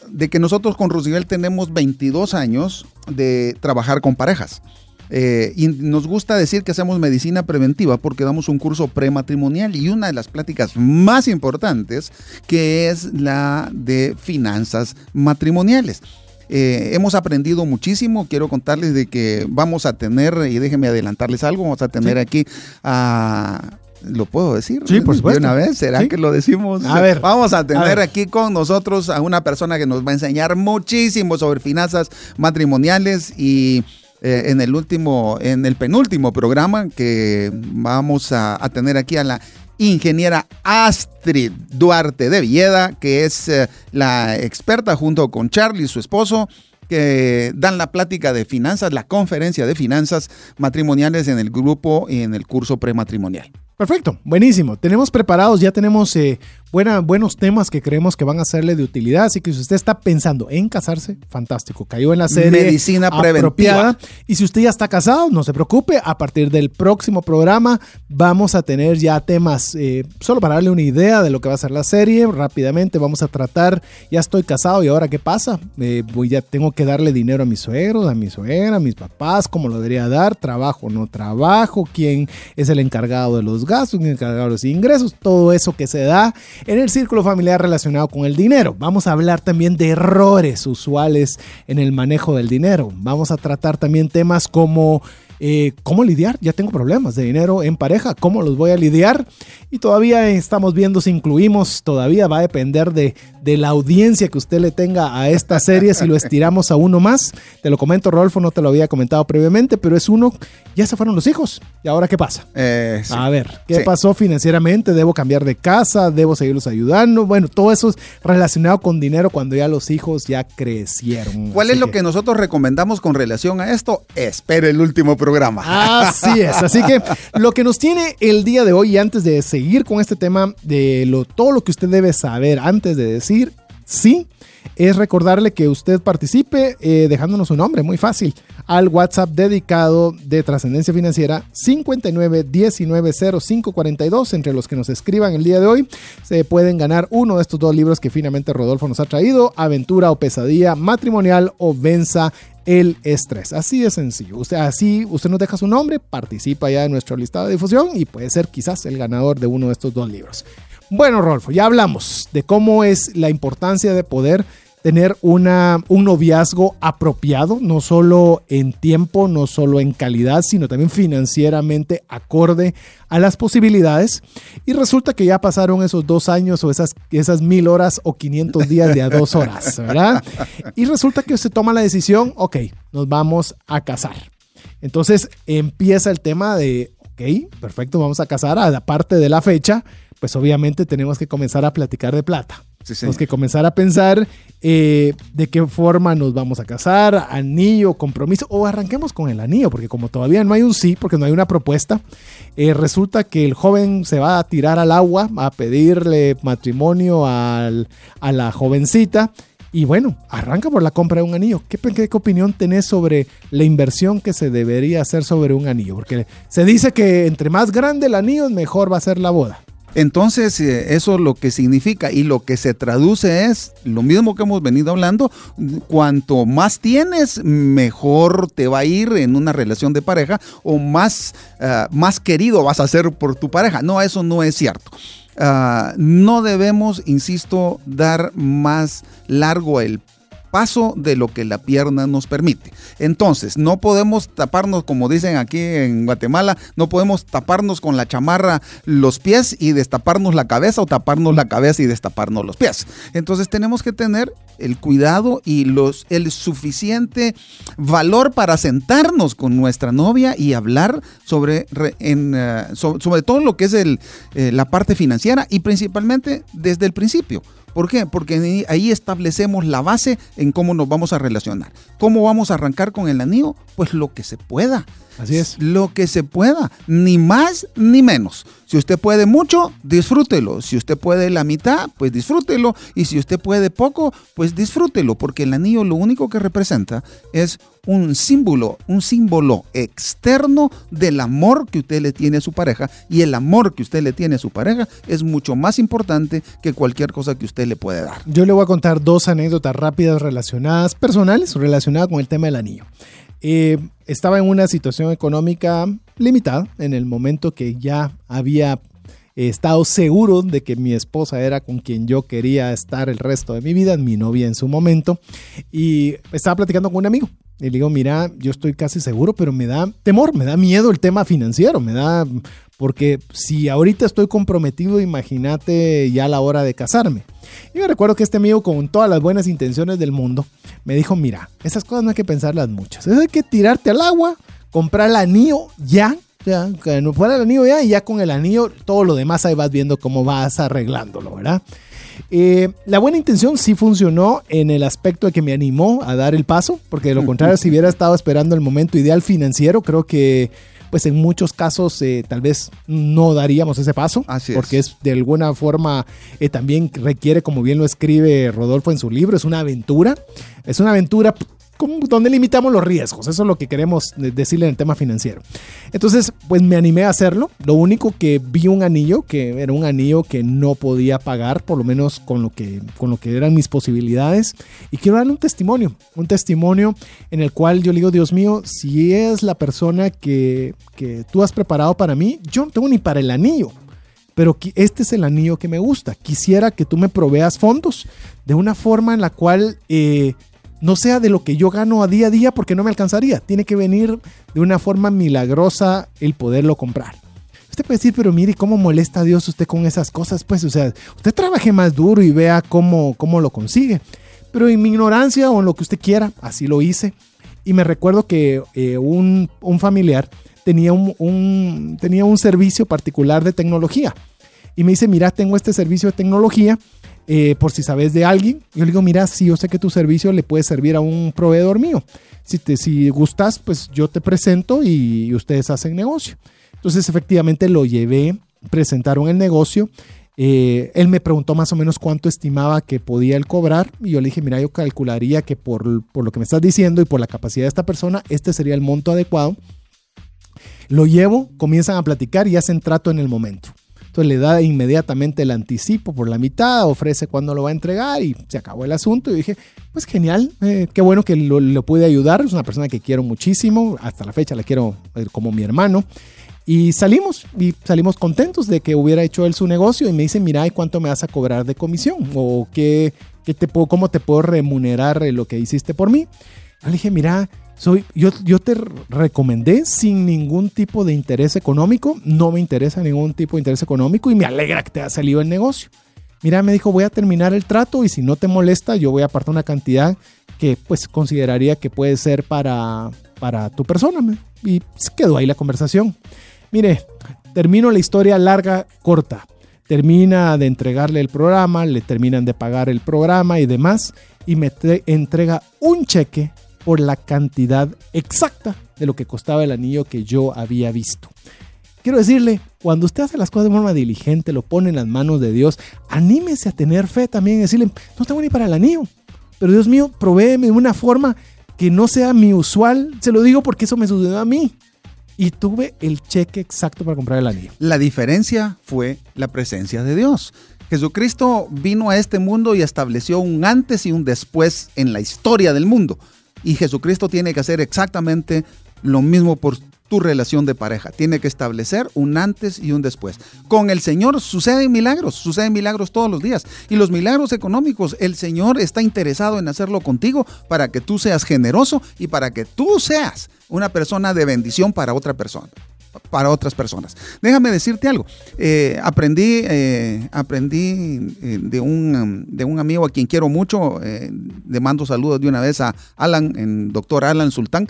de que nosotros con Roosevelt tenemos 22 años de trabajar con parejas. Eh, y nos gusta decir que hacemos medicina preventiva porque damos un curso prematrimonial y una de las pláticas más importantes que es la de finanzas matrimoniales. Eh, hemos aprendido muchísimo. Quiero contarles de que vamos a tener, y déjenme adelantarles algo, vamos a tener aquí a... ¿Lo puedo decir? Sí, por supuesto. ¿De una vez? ¿Será que lo decimos? A ver. Vamos a tener aquí con nosotros a una persona que nos va a enseñar muchísimo sobre finanzas matrimoniales y eh, en el último, en el penúltimo programa que vamos a, tener aquí a la ingeniera Astrid Duarte de Villeda, que es eh, la experta junto con Charlie, su esposo, que dan la plática de finanzas, la conferencia de finanzas matrimoniales en el grupo y en el curso prematrimonial. Perfecto, buenísimo. Tenemos preparados, ya tenemos eh, buenos temas que creemos que van a serle de utilidad. Así que si usted está pensando en casarse, fantástico. Cayó en la serie Medicina Preventiva. Y si usted ya está casado, no se preocupe. A partir del próximo programa vamos a tener ya temas, eh, solo para darle una idea de lo que va a ser la serie. Rápidamente vamos a tratar, ya estoy casado y ahora qué pasa. Eh, voy, ya tengo que darle dinero a mis suegros, a mi suegra, a mis papás, cómo lo debería dar, trabajo, no trabajo, quién es el encargado de los gastos, encargado de los ingresos, todo eso que se da en el círculo familiar relacionado con el dinero. Vamos a hablar también de errores usuales en el manejo del dinero. Vamos a tratar también temas como eh, cómo lidiar. Ya tengo problemas de dinero en pareja, cómo los voy a lidiar. Y todavía estamos viendo si incluimos, todavía va a depender de, de la audiencia que usted le tenga a esta serie, si lo estiramos a uno más. Te lo comento, Rodolfo, no te lo había comentado previamente, pero es uno, ya se fueron los hijos. ¿Y ahora qué pasa? Eh, a ver, ¿qué pasó financieramente? ¿Debo cambiar de casa? ¿Debo seguirlos ayudando? Bueno, todo eso es relacionado con dinero cuando ya los hijos ya crecieron. ¿Cuál es lo que... que nosotros recomendamos con relación a esto? Espere el último programa Así es. Así que lo que nos tiene el día de hoy, y antes de seguir con este tema de lo, todo lo que usted debe saber antes de decir sí, es recordarle que usted participe eh, dejándonos su nombre, muy fácil, al WhatsApp dedicado de trascendencia financiera 59190542. Entre los que nos escriban el día de hoy, se pueden ganar uno de estos dos libros que finalmente Rodolfo nos ha traído: Aventura o Pesadilla Matrimonial o Venza el estrés. Así de sencillo. Usted, así usted nos deja su nombre, participa ya en nuestro listado de difusión y puede ser quizás el ganador de uno de estos dos libros. Bueno, Rolfo, ya hablamos de cómo es la importancia de poder tener una, un noviazgo apropiado, no solo en tiempo, no solo en calidad, sino también financieramente acorde a las posibilidades. Y resulta que ya pasaron esos dos años o esas, esas mil horas o 500 días de a dos horas, ¿verdad? Y resulta que se toma la decisión, ok, nos vamos a casar. Entonces empieza el tema de, ok, perfecto, vamos a casar, aparte de la fecha, pues obviamente tenemos que comenzar a platicar de plata. Tenemos que comenzar a pensar eh, de qué forma nos vamos a casar, anillo, compromiso, o arranquemos con el anillo, porque como todavía no hay un sí, porque no hay una propuesta, eh, resulta que el joven se va a tirar al agua a pedirle matrimonio a la jovencita. Y bueno, arranca por la compra de un anillo. ¿Qué, ¿Qué, opinión tenés sobre la inversión que se debería hacer sobre un anillo? Porque se dice que entre más grande el anillo, mejor va a ser la boda. Entonces, eh, eso lo que significa y lo que se traduce es lo mismo que hemos venido hablando, cuanto más tienes, mejor te va a ir en una relación de pareja o más, eh, más querido vas a ser por tu pareja. No, eso no es cierto. ah, no debemos, insisto, dar más largo el paso de lo que la pierna nos permite. Entonces, no podemos taparnos, como dicen aquí en Guatemala, no podemos taparnos con la chamarra los pies y destaparnos la cabeza o taparnos la cabeza y destaparnos los pies. Entonces, tenemos que tener el cuidado y los, el suficiente valor para sentarnos con nuestra novia y hablar sobre, en, eh, sobre, todo lo que es el, eh, la parte financiera y principalmente desde el principio. ¿Por qué? Porque ahí establecemos la base en cómo nos vamos a relacionar. ¿Cómo vamos a arrancar con el anillo? Pues lo que se pueda. Así es. Lo que se pueda, ni más ni menos. Si usted puede mucho, disfrútelo. Si usted puede la mitad, pues disfrútelo. Y si usted puede poco, pues disfrútelo. Porque el anillo lo único que representa es un símbolo, un símbolo externo del amor que usted le tiene a su pareja. Y el amor que usted le tiene a su pareja es mucho más importante que cualquier cosa que usted le puede dar. Yo le voy a contar dos anécdotas rápidas relacionadas, personales, relacionadas con el tema del anillo. Eh, estaba en una situación económica limitada en el momento que ya había estado seguro de que mi esposa era con quien yo quería estar el resto de mi vida, mi novia en su momento, y estaba platicando con un amigo. Y le digo, mira, yo estoy casi seguro, pero me da temor, me da miedo el tema financiero, me da, porque si ahorita estoy comprometido, imagínate ya la hora de casarme. Y me recuerdo que este amigo, con todas las buenas intenciones del mundo, me dijo, mira, esas cosas no hay que pensarlas muchas. hay que tirarte al agua, comprar el anillo ya, ya, que no fuera el anillo ya, y ya con el anillo todo lo demás ahí vas viendo cómo vas arreglándolo, ¿verdad? Eh, la buena intención sí funcionó en el aspecto de que me animó a dar el paso, porque de lo contrario, si hubiera estado esperando el momento ideal financiero, creo que pues en muchos casos eh, tal vez no daríamos ese paso, porque es de alguna forma eh, también requiere, como bien lo escribe Rodolfo en su libro, es una aventura, es una aventura donde limitamos los riesgos. Eso es lo que queremos decirle en el tema financiero. Entonces, pues me animé a hacerlo. Lo único que vi un anillo, que era un anillo que no podía pagar, por lo menos con lo que, con lo que eran mis posibilidades. Y quiero darle un testimonio, un testimonio en el cual yo le digo, Dios mío, si es la persona que, que tú has preparado para mí, yo no tengo ni para el anillo pero este es el anillo que me gusta. Quisiera que tú me proveas fondos de una forma en la cual eh, no sea de lo que yo gano a día a día porque no me alcanzaría. Tiene que venir de una forma milagrosa el poderlo comprar. Usted puede decir, pero mire cómo molesta a Dios usted con esas cosas, pues, o sea, usted trabaje más duro y vea cómo, cómo lo consigue. Pero en mi ignorancia o en lo que usted quiera, así lo hice. Y me recuerdo que eh, un, familiar tenía un, tenía un servicio particular de tecnología. Y me dice, mira, tengo este servicio de tecnología eh, por si sabes de alguien. Yo le digo, mira, si yo sé que tu servicio le puede servir a un proveedor mío. Si, te, si gustas, pues yo te presento y, ustedes hacen negocio. Entonces, efectivamente, lo llevé, presentaron el negocio. Eh, él me preguntó más o menos cuánto estimaba que podía él cobrar y yo le dije, mira, yo calcularía que por, por lo que me estás diciendo y por la capacidad de esta persona, este sería el monto adecuado. Lo llevo, comienzan a platicar y hacen trato en el momento. Entonces le da inmediatamente el anticipo por la mitad, ofrece cuándo lo va a entregar y se acabó el asunto. Y dije, pues genial, eh, qué bueno que lo, pude ayudar. Es una persona que quiero muchísimo, hasta la fecha la quiero eh, como mi hermano. Y salimos, y salimos contentos de que hubiera hecho él su negocio y me dice, mira, ¿y cuánto me vas a cobrar de comisión? ¿O qué, qué te puedo, cómo te puedo remunerar lo que hiciste por mí? Yo le dije, mira, soy, yo, yo te recomendé sin ningún tipo de interés económico, no me interesa ningún tipo de interés económico y me alegra que te haya salido el negocio. Mira, me dijo, voy a terminar el trato y si no te molesta, yo voy a apartar una cantidad que pues consideraría que puede ser para, para tu persona. Y quedó ahí la conversación. Mire, termino la historia larga, corta. Termina de entregarle el programa, le terminan de pagar el programa y demás, y me entrega un cheque por la cantidad exacta de lo que costaba el anillo que yo había visto. Quiero decirle, cuando usted hace las cosas de forma diligente, lo pone en las manos de Dios, anímese a tener fe también y decirle, no tengo ni para el anillo, pero Dios mío, provéeme de una forma que no sea mi usual. Se lo digo porque eso me sucedió a mí. Y tuve el cheque exacto para comprar el anillo. La diferencia fue la presencia de Dios. Jesucristo vino a este mundo y estableció un antes y un después en la historia del mundo. Y Jesucristo tiene que hacer exactamente lo mismo por tu relación de pareja. Tiene que establecer un antes y un después. Con el Señor suceden milagros, suceden milagros todos los días. Y los milagros económicos, el Señor está interesado en hacerlo contigo para que tú seas generoso y para que tú seas una persona de bendición para otra persona para otras personas. Déjame decirte algo. Eh, aprendí eh, aprendí eh, de, un, um, de un amigo a quien quiero mucho. le mando saludos de una vez a Alan, en doctor Alan Sultán.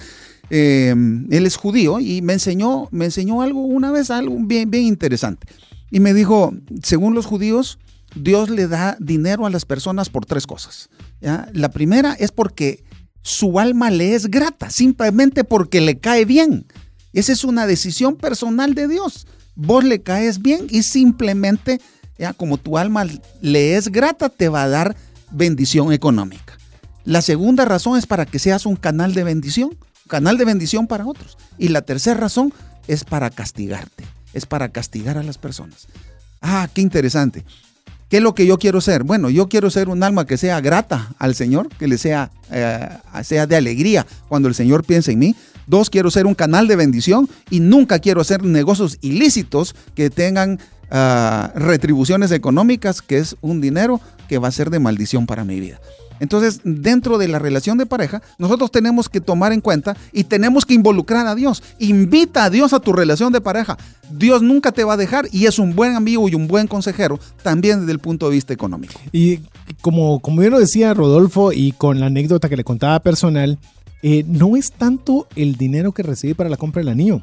él es judío y me enseñó, me enseñó algo una vez, algo bien, bien interesante. Y me dijo, según los judíos, Dios le da dinero a las personas por tres cosas. La primera es porque su alma le es grata, simplemente porque le cae bien. Esa es una decisión personal de Dios. Vos le caes bien y simplemente, ya, como tu alma le es grata, te va a dar bendición económica. La segunda razón es para que seas un canal de bendición, canal de bendición para otros. Y la tercera razón es para castigarte, es para castigar a las personas. Ah, qué interesante. ¿Qué es lo que yo quiero ser? Bueno, yo quiero ser un alma que sea grata al Señor, que le sea, eh, sea de alegría cuando el Señor piensa en mí. Dos, quiero ser un canal de bendición y nunca quiero hacer negocios ilícitos que tengan ah, retribuciones económicas, que es un dinero que va a ser de maldición para mi vida. Entonces, dentro de la relación de pareja, nosotros tenemos que tomar en cuenta y tenemos que involucrar a Dios. Invita a Dios a tu relación de pareja. Dios nunca te va a dejar y es un buen amigo y un buen consejero también desde el punto de vista económico. Y como, como bien lo decía Rodolfo y con la anécdota que le contaba personal, eh, no es tanto el dinero que recibí para la compra del anillo,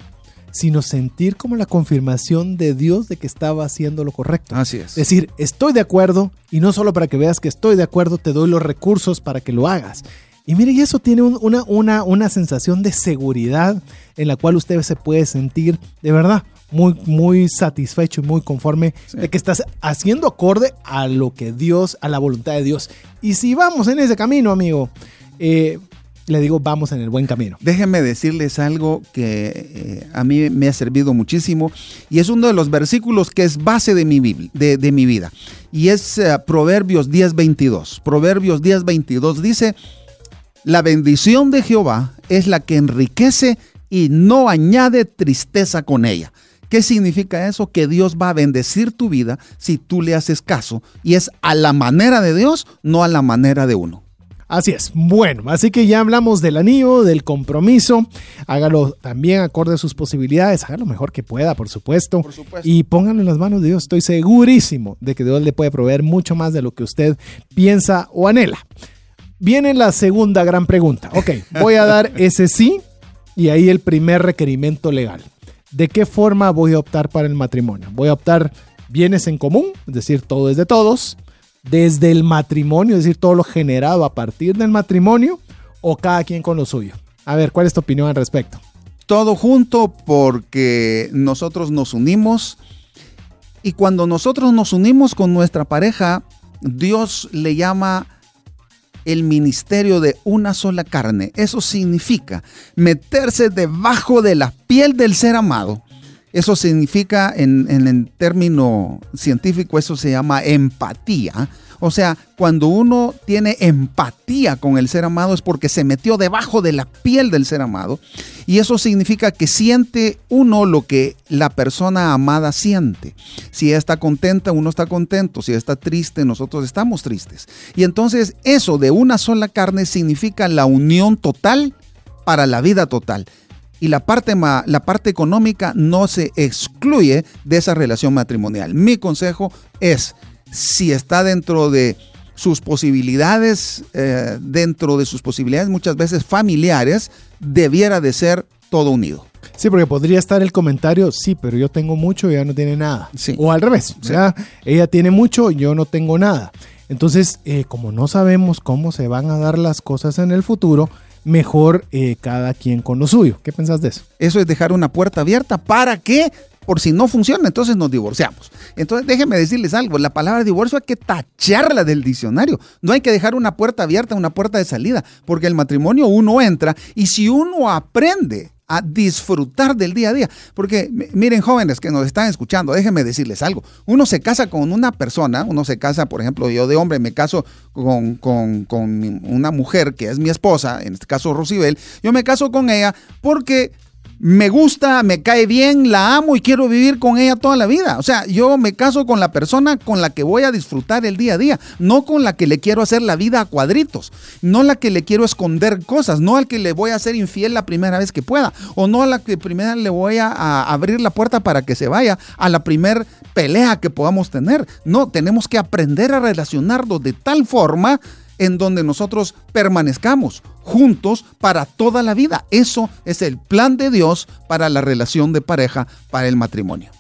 sino sentir como la confirmación de Dios de que estaba haciendo lo correcto. Así es. Es decir, estoy de acuerdo y no solo para que veas que estoy de acuerdo, te doy los recursos para que lo hagas. Y mire, y eso tiene una, una, una sensación de seguridad en la cual usted se puede sentir de verdad muy, muy satisfecho y muy conforme de que estás haciendo acorde a lo que Dios, a la voluntad de Dios. Y si vamos en ese camino, amigo, eh, le digo, vamos en el buen camino. Déjenme decirles algo que eh, a mí me ha servido muchísimo y es uno de los versículos que es base de mi, de, mi vida. Y es eh, Proverbios 10.22. Proverbios 10.22 dice, la bendición de Jehová es la que enriquece y no añade tristeza con ella. ¿Qué significa eso? Que Dios va a bendecir tu vida si tú le haces caso y es a la manera de Dios, no a la manera de uno. Así es. Bueno, así que ya hablamos del anillo, del compromiso. Hágalo también acorde a sus posibilidades. Hágalo mejor que pueda, por supuesto. Por supuesto. Y pónganlo en las manos de Dios. Estoy segurísimo de que Dios le puede proveer mucho más de lo que usted piensa o anhela. Viene la segunda gran pregunta. Ok, voy a dar ese sí y ahí el primer requerimiento legal. ¿De qué forma voy a optar para el matrimonio? Voy a optar bienes en común, es decir, todo es de todos desde el matrimonio, es decir, todo lo generado a partir del matrimonio o cada quien con lo suyo. A ver, ¿cuál es tu opinión al respecto? Todo junto porque nosotros nos unimos y cuando nosotros nos unimos con nuestra pareja, Dios le llama el ministerio de una sola carne. Eso significa meterse debajo de la piel del ser amado eso significa, en, el término científico, eso se llama empatía. O sea, cuando uno tiene empatía con el ser amado es porque se metió debajo de la piel del ser amado. Y eso significa que siente uno lo que la persona amada siente. Si está contenta, uno está contento. Si está triste, nosotros estamos tristes. Y entonces eso de una sola carne significa la unión total para la vida total y la parte, la parte económica no se excluye de esa relación matrimonial. Mi consejo es, si está dentro de sus posibilidades, eh, dentro de sus posibilidades muchas veces familiares, debiera de ser todo unido. Sí, porque podría estar el comentario, sí, pero yo tengo mucho y ella no tiene nada. O al revés, o sea, ella tiene mucho, y yo no tengo nada. Entonces, eh, como no sabemos cómo se van a dar las cosas en el futuro, mejor eh, cada quien con lo suyo. ¿Qué pensás de eso? Eso es dejar una puerta abierta para que, por si no funciona, entonces nos divorciamos. Entonces déjenme decirles algo, la palabra divorcio hay que tacharla del diccionario. No hay que dejar una puerta abierta, una puerta de salida, porque el matrimonio uno entra y si uno aprende a disfrutar del día a día. Porque miren jóvenes que nos están escuchando, déjenme decirles algo. Uno se casa con una persona, uno se casa, por ejemplo, yo de hombre me caso con, con, con una mujer que es mi esposa, en este caso Rosibel, yo me caso con ella porque me gusta, me cae bien, la amo y quiero vivir con ella toda la vida. O sea, yo me caso con la persona con la que voy a disfrutar el día a día, no con la que le quiero hacer la vida a cuadritos, no la que le quiero esconder cosas, no al que le voy a ser infiel la primera vez que pueda, o no a la que primero le voy a, a abrir la puerta para que se vaya a la primer pelea que podamos tener. No, tenemos que aprender a relacionarnos de tal forma en donde nosotros permanezcamos juntos para toda la vida. Eso es el plan de Dios para la relación de pareja, para el matrimonio.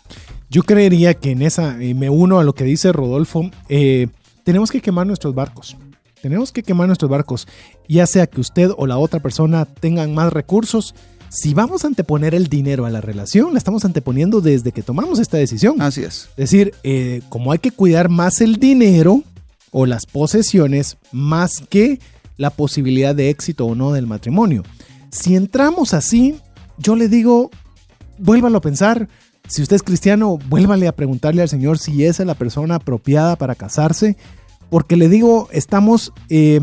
Yo creería que en esa, y me uno a lo que dice Rodolfo, eh, tenemos que quemar nuestros barcos. Tenemos que quemar nuestros barcos, ya sea que usted o la otra persona tengan más recursos. Si vamos a anteponer el dinero a la relación, la estamos anteponiendo desde que tomamos esta decisión. Así es. Es decir, eh, como hay que cuidar más el dinero, o las posesiones más que la posibilidad de éxito o no del matrimonio. Si entramos así, yo le digo, vuélvalo a pensar. Si usted es cristiano, vuélvale a preguntarle al Señor si esa es la persona apropiada para casarse. Porque le digo, estamos eh,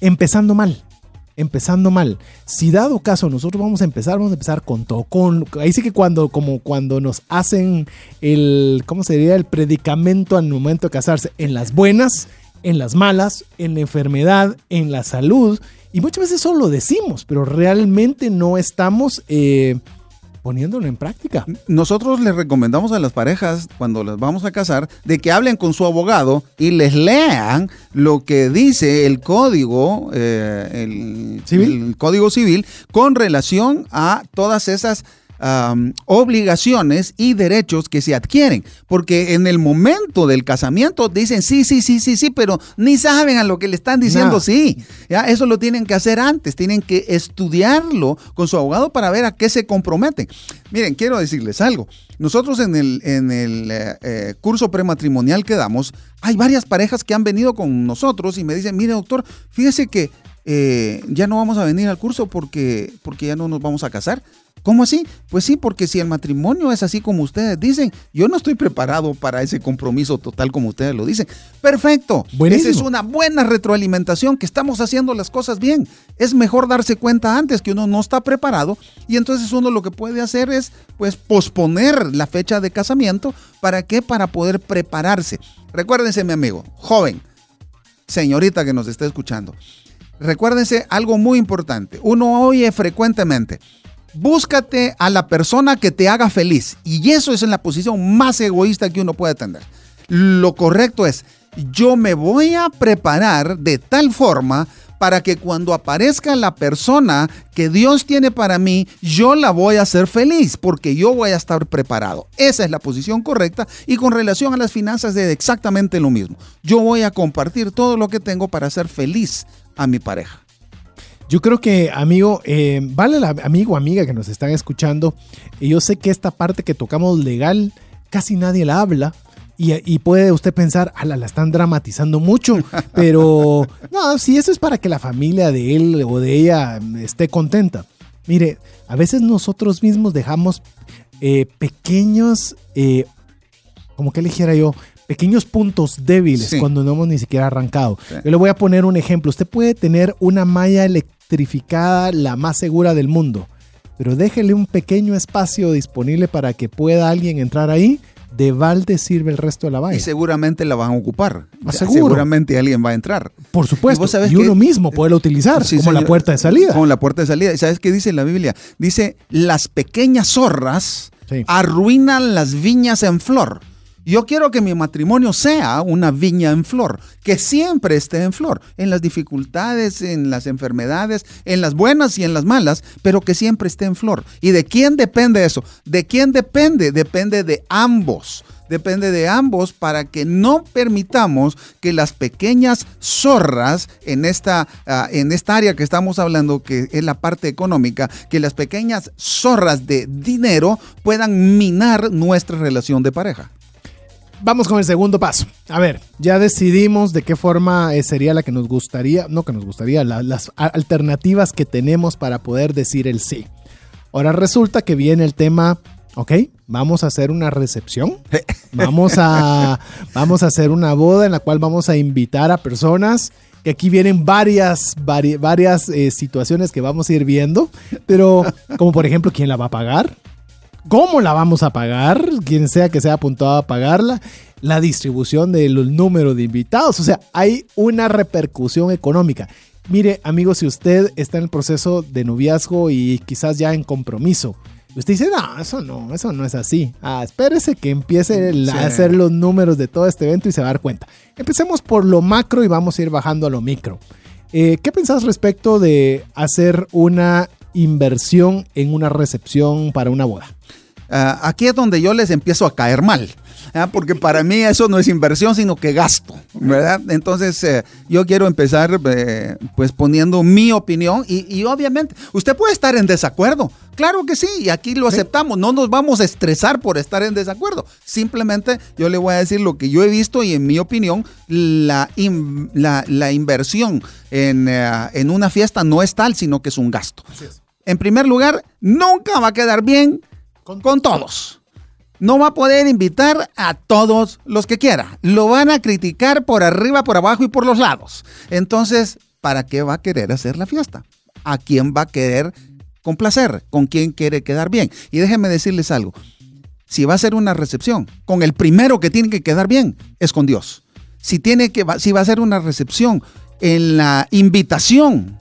empezando mal empezando mal. Si dado caso nosotros vamos a empezar, vamos a empezar con todo, con ahí sí que cuando como cuando nos hacen el ¿cómo se diría? el predicamento al momento de casarse en las buenas, en las malas, en la enfermedad, en la salud y muchas veces solo lo decimos, pero realmente no estamos eh, poniéndolo en práctica. Nosotros les recomendamos a las parejas, cuando las vamos a casar, de que hablen con su abogado y les lean lo que dice el código, eh, el, el código civil con relación a todas esas obligaciones y derechos que se adquieren. Porque en el momento del casamiento dicen sí, sí, sí, sí, sí, pero ni saben a lo que le están diciendo sí. ¿ya? Eso lo tienen que hacer antes, tienen que estudiarlo con su abogado para ver a qué se comprometen. Miren, quiero decirles algo. Nosotros en el, en el eh, eh, curso prematrimonial que damos, hay varias parejas que han venido con nosotros y me dicen, mire doctor, fíjese que eh, ya no vamos a venir al curso porque, porque ya no nos vamos a casar. ¿Cómo así? Pues sí, porque si el matrimonio es así como ustedes dicen, yo no estoy preparado para ese compromiso total como ustedes lo dicen. Perfecto. Esa es una buena retroalimentación que estamos haciendo las cosas bien. Es mejor darse cuenta antes que uno no está preparado y entonces uno lo que puede hacer es pues posponer la fecha de casamiento para qué? Para poder prepararse. Recuérdense, mi amigo, joven, señorita que nos está escuchando. Recuérdense algo muy importante. Uno oye frecuentemente, búscate a la persona que te haga feliz. Y eso es en la posición más egoísta que uno puede tener. Lo correcto es, yo me voy a preparar de tal forma para que cuando aparezca la persona que Dios tiene para mí, yo la voy a hacer feliz, porque yo voy a estar preparado. Esa es la posición correcta y con relación a las finanzas es exactamente lo mismo. Yo voy a compartir todo lo que tengo para ser feliz a mi pareja. Yo creo que, amigo, eh, vale la amigo o amiga que nos están escuchando. Y yo sé que esta parte que tocamos legal, casi nadie la habla. Y, puede usted pensar, ala, la están dramatizando mucho. Pero no, si eso es para que la familia de él o de ella esté contenta. Mire, a veces nosotros mismos dejamos eh, pequeños, eh, como que le dijera yo, pequeños puntos débiles cuando no hemos ni siquiera arrancado. Yo le voy a poner un ejemplo. Usted puede tener una malla electrónica electrificada la más segura del mundo. Pero déjele un pequeño espacio disponible para que pueda alguien entrar ahí. De balde sirve el resto de la valla. Y seguramente la van a ocupar. Ah, seguramente alguien va a entrar. Por supuesto. Y, uno mismo puede utilizar como la puerta de salida. Como la puerta de salida. ¿Y sabes qué dice la Biblia? Dice, las pequeñas zorras arruinan las viñas en flor. Yo quiero que mi matrimonio sea una viña en flor, que siempre esté en flor, en las dificultades, en las enfermedades, en las buenas y en las malas, pero que siempre esté en flor. ¿Y de quién depende eso? ¿De quién depende? Depende de ambos depende de ambos para que no permitamos que las pequeñas zorras en esta, ah, en esta área que estamos hablando, que es la parte económica, que las pequeñas zorras de dinero puedan minar nuestra relación de pareja. Vamos con el segundo paso. A ver, ya decidimos de qué forma eh, sería la que nos gustaría, no que nos gustaría, las alternativas que tenemos para poder decir el sí. Ahora resulta que viene el tema, ok, vamos a hacer una recepción, vamos a, vamos a hacer una boda en la cual vamos a invitar a personas que aquí vienen varias, varias eh, situaciones que vamos a ir viendo, pero como por ejemplo, ¿quién la va a pagar? ¿Cómo la vamos a pagar? Quien sea que sea apuntado a pagarla la distribución del número de invitados. O sea, hay una repercusión económica. Mire, amigo, si usted está en el proceso de noviazgo y quizás ya en compromiso, usted dice, no, eso no, eso no es así. Ah, espérese que empiece a hacer los números de todo este evento y se va a dar cuenta. Empecemos por lo macro y vamos a ir bajando a lo micro. Eh, ¿Qué pensás respecto de hacer una inversión en una recepción para una boda? Ah, aquí es donde yo les empiezo a caer mal. ¿ah? porque para mí eso no es inversión, sino que gasto, ¿verdad? Entonces, eh, yo quiero empezar eh, pues poniendo mi opinión y, obviamente, usted puede estar en desacuerdo, claro que sí, y aquí lo aceptamos, no nos vamos a estresar por estar en desacuerdo, simplemente yo le voy a decir lo que yo he visto y en mi opinión, la, la, inversión en, eh, en, una fiesta no es tal, sino que es un gasto. En primer lugar, nunca va a quedar bien con todos no va a poder invitar a todos los que quiera. Lo van a criticar por arriba, por abajo y por los lados. Entonces, ¿para qué va a querer hacer la fiesta? ¿A quién va a querer complacer? ¿Con quién quiere quedar bien? Y déjenme decirles algo. Si va a ser una recepción, con el primero que tiene que quedar bien es con Dios. Si, tiene que, si va a ser una recepción en la invitación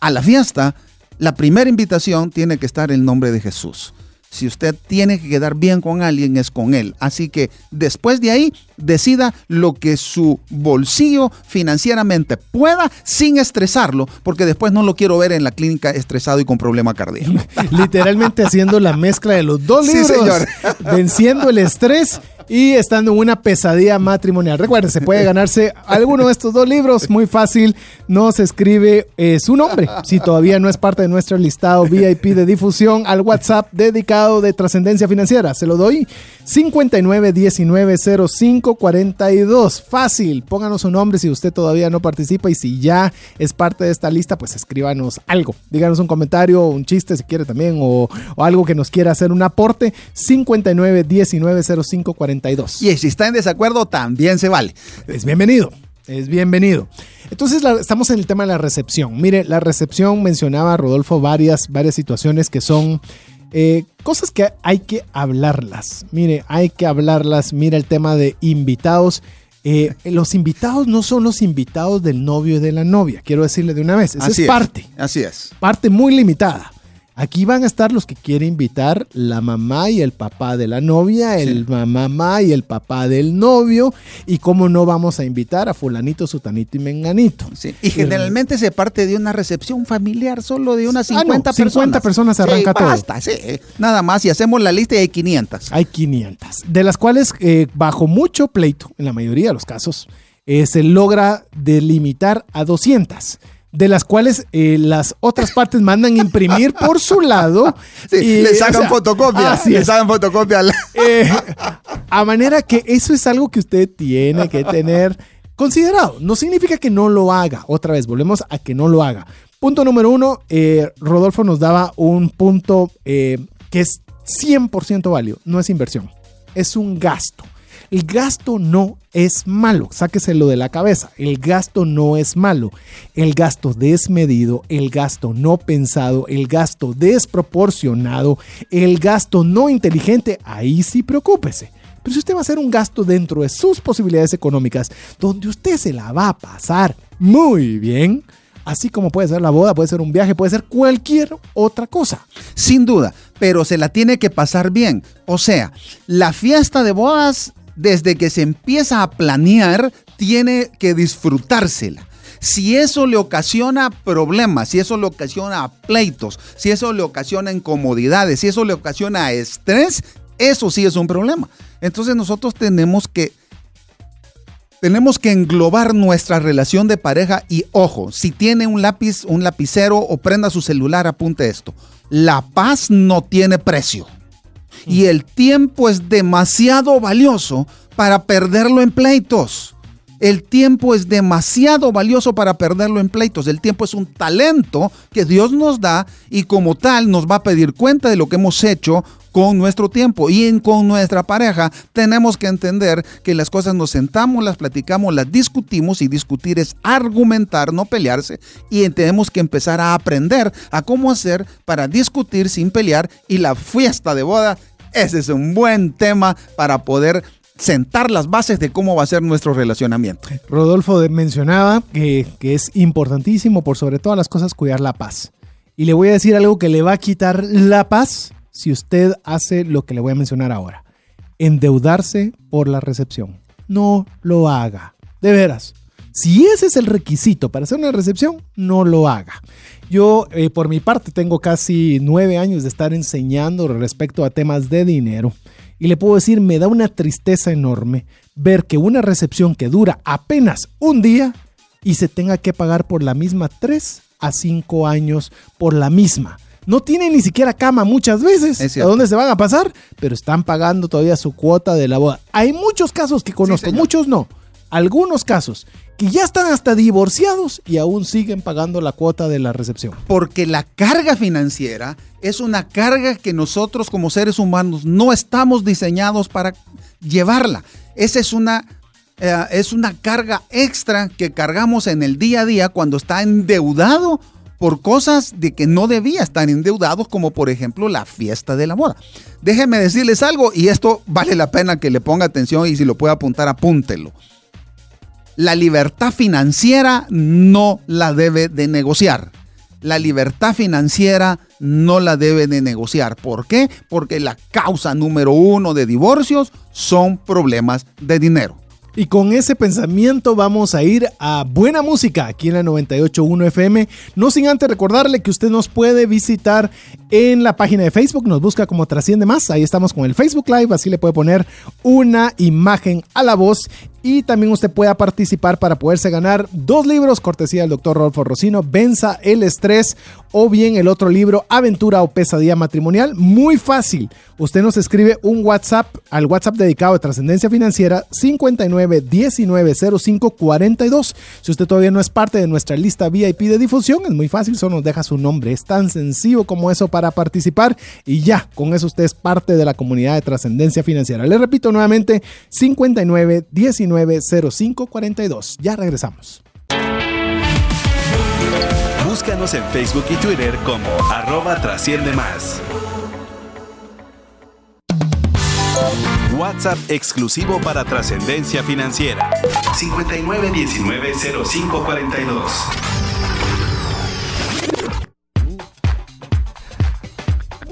a la fiesta, la primera invitación tiene que estar en nombre de Jesús. Si usted tiene que quedar bien con alguien, es con él. Así que después de ahí, decida lo que su bolsillo financieramente pueda sin estresarlo, porque después no lo quiero ver en la clínica estresado y con problema cardíaco. Literalmente haciendo la mezcla de los dos libros, venciendo el estrés y estando en una pesadilla matrimonial. Recuerden, se puede ganarse alguno de estos dos libros, muy fácil, nos escribe eh, su nombre, si todavía no es parte de nuestro listado VIP de difusión, al WhatsApp dedicado de trascendencia financiera. Se lo doy 59190542. Fácil, pónganos su nombre si usted todavía no participa y si ya es parte de esta lista, pues escríbanos algo. Díganos un comentario, un chiste si quiere también o, o algo que nos quiera hacer un aporte. 59190542. Y si está en desacuerdo, también se vale. Es bienvenido. Es bienvenido. Entonces estamos en el tema de la recepción. Mire, la recepción mencionaba Rodolfo varias, varias situaciones que son eh, cosas que hay que hablarlas. Mire, hay que hablarlas. Mira el tema de invitados. Eh, los invitados no son los invitados del novio y de la novia. Quiero decirle de una vez. Esa es parte. Así es. Parte muy limitada. Aquí van a estar los que quiere invitar la mamá y el papá de la novia, el mamá y el papá del novio, y cómo no vamos a invitar a fulanito, sutanito y menganito. Y generalmente se parte de una recepción familiar solo de unas 50 ah, personas. 50 personas arranca todo. Basta, sí, nada más, y hacemos la lista y hay 500. Hay 500, de las cuales eh, bajo mucho pleito, en la mayoría de los casos, eh, se logra delimitar a 200 de las cuales eh, las otras partes mandan imprimir por su lado. y, le sacan fotocopia. Le sacan fotocopia. Eh, a manera que eso es algo que usted tiene que tener considerado. No significa que no lo haga. Otra vez, volvemos a que no lo haga. Punto número uno, eh, Rodolfo nos daba un punto que es 100% válido. No es inversión, es un gasto. El gasto no es malo, sáqueselo de la cabeza. El gasto no es malo. El gasto desmedido, el gasto no pensado, el gasto desproporcionado, el gasto no inteligente, ahí sí preocúpese. Pero si usted va a hacer un gasto dentro de sus posibilidades económicas, donde usted se la va a pasar muy bien, así como puede ser la boda, puede ser un viaje, puede ser cualquier otra cosa. Sin duda, pero se la tiene que pasar bien. O sea, la fiesta de bodas desde que se empieza a planear, tiene que disfrutársela. Si eso le ocasiona problemas, si eso le ocasiona pleitos, si eso le ocasiona incomodidades, si eso le ocasiona estrés, eso sí es un problema. Entonces nosotros tenemos que tenemos que englobar nuestra relación de pareja y ojo, si tiene un lápiz, un lapicero o prenda su celular, apunte esto. La paz no tiene precio y el tiempo es demasiado valioso para perderlo en pleitos. El tiempo es demasiado valioso para perderlo en pleitos. El tiempo es un talento que Dios nos da y como tal nos va a pedir cuenta de lo que hemos hecho con nuestro tiempo y con nuestra pareja tenemos que entender que las cosas nos sentamos, las platicamos, las discutimos y discutir es argumentar, no pelearse y tenemos que empezar a aprender a cómo hacer para discutir sin pelear y la fiesta de boda, ese es un buen tema para poder sentar las bases de cómo va a ser nuestro relacionamiento. Rodolfo mencionaba que, que es importantísimo por sobre todas las cosas cuidar la paz. Y le voy a decir algo que le va a quitar la paz si usted hace lo que le voy a mencionar ahora. Endeudarse por la recepción. No lo haga. De veras. Si ese es el requisito para hacer una recepción, no lo haga. Yo, eh, por mi parte, tengo casi nueve años de estar enseñando respecto a temas de dinero. Y le puedo decir, me da una tristeza enorme ver que una recepción que dura apenas un día y se tenga que pagar por la misma tres a cinco años por la misma. No tienen ni siquiera cama muchas veces. ¿A dónde se van a pasar? Pero están pagando todavía su cuota de la boda. Hay muchos casos que conozco, muchos no. Algunos casos que ya están hasta divorciados y aún siguen pagando la cuota de la recepción. Porque la carga financiera es una carga que nosotros como seres humanos no estamos diseñados para llevarla. Esa es una, eh, es una carga extra que cargamos en el día a día cuando está endeudado por cosas de que no debía estar endeudados, como por ejemplo la fiesta de la boda. Déjenme decirles algo, y esto vale la pena que le ponga atención y si lo puede apuntar, apúntelo. La libertad financiera no la debe de negociar. La libertad financiera no la debe de negociar. ¿Por qué? Porque la causa número uno de divorcios son problemas de dinero. Y con ese pensamiento vamos a ir a buena música aquí en la 981 FM. No sin antes recordarle que usted nos puede visitar en la página de Facebook, nos busca como Trasciende Más. Ahí estamos con el Facebook Live, así le puede poner una imagen a la voz y también usted pueda participar para poderse ganar dos libros cortesía del doctor Rodolfo Rocino, Venza el estrés o bien el otro libro, Aventura o pesadilla matrimonial. Muy fácil. Usted nos escribe un WhatsApp al WhatsApp dedicado a trascendencia financiera 59 19 05 42. Si usted todavía no es parte de nuestra lista VIP de difusión, es muy fácil, solo nos deja su nombre. Es tan sencillo como eso para participar y ya, con eso usted es parte de la comunidad de trascendencia financiera. Le repito nuevamente, 59 19 05 42. Ya regresamos. Búscanos en Facebook y Twitter como arroba trasciende más. WhatsApp exclusivo para trascendencia financiera. 59190542.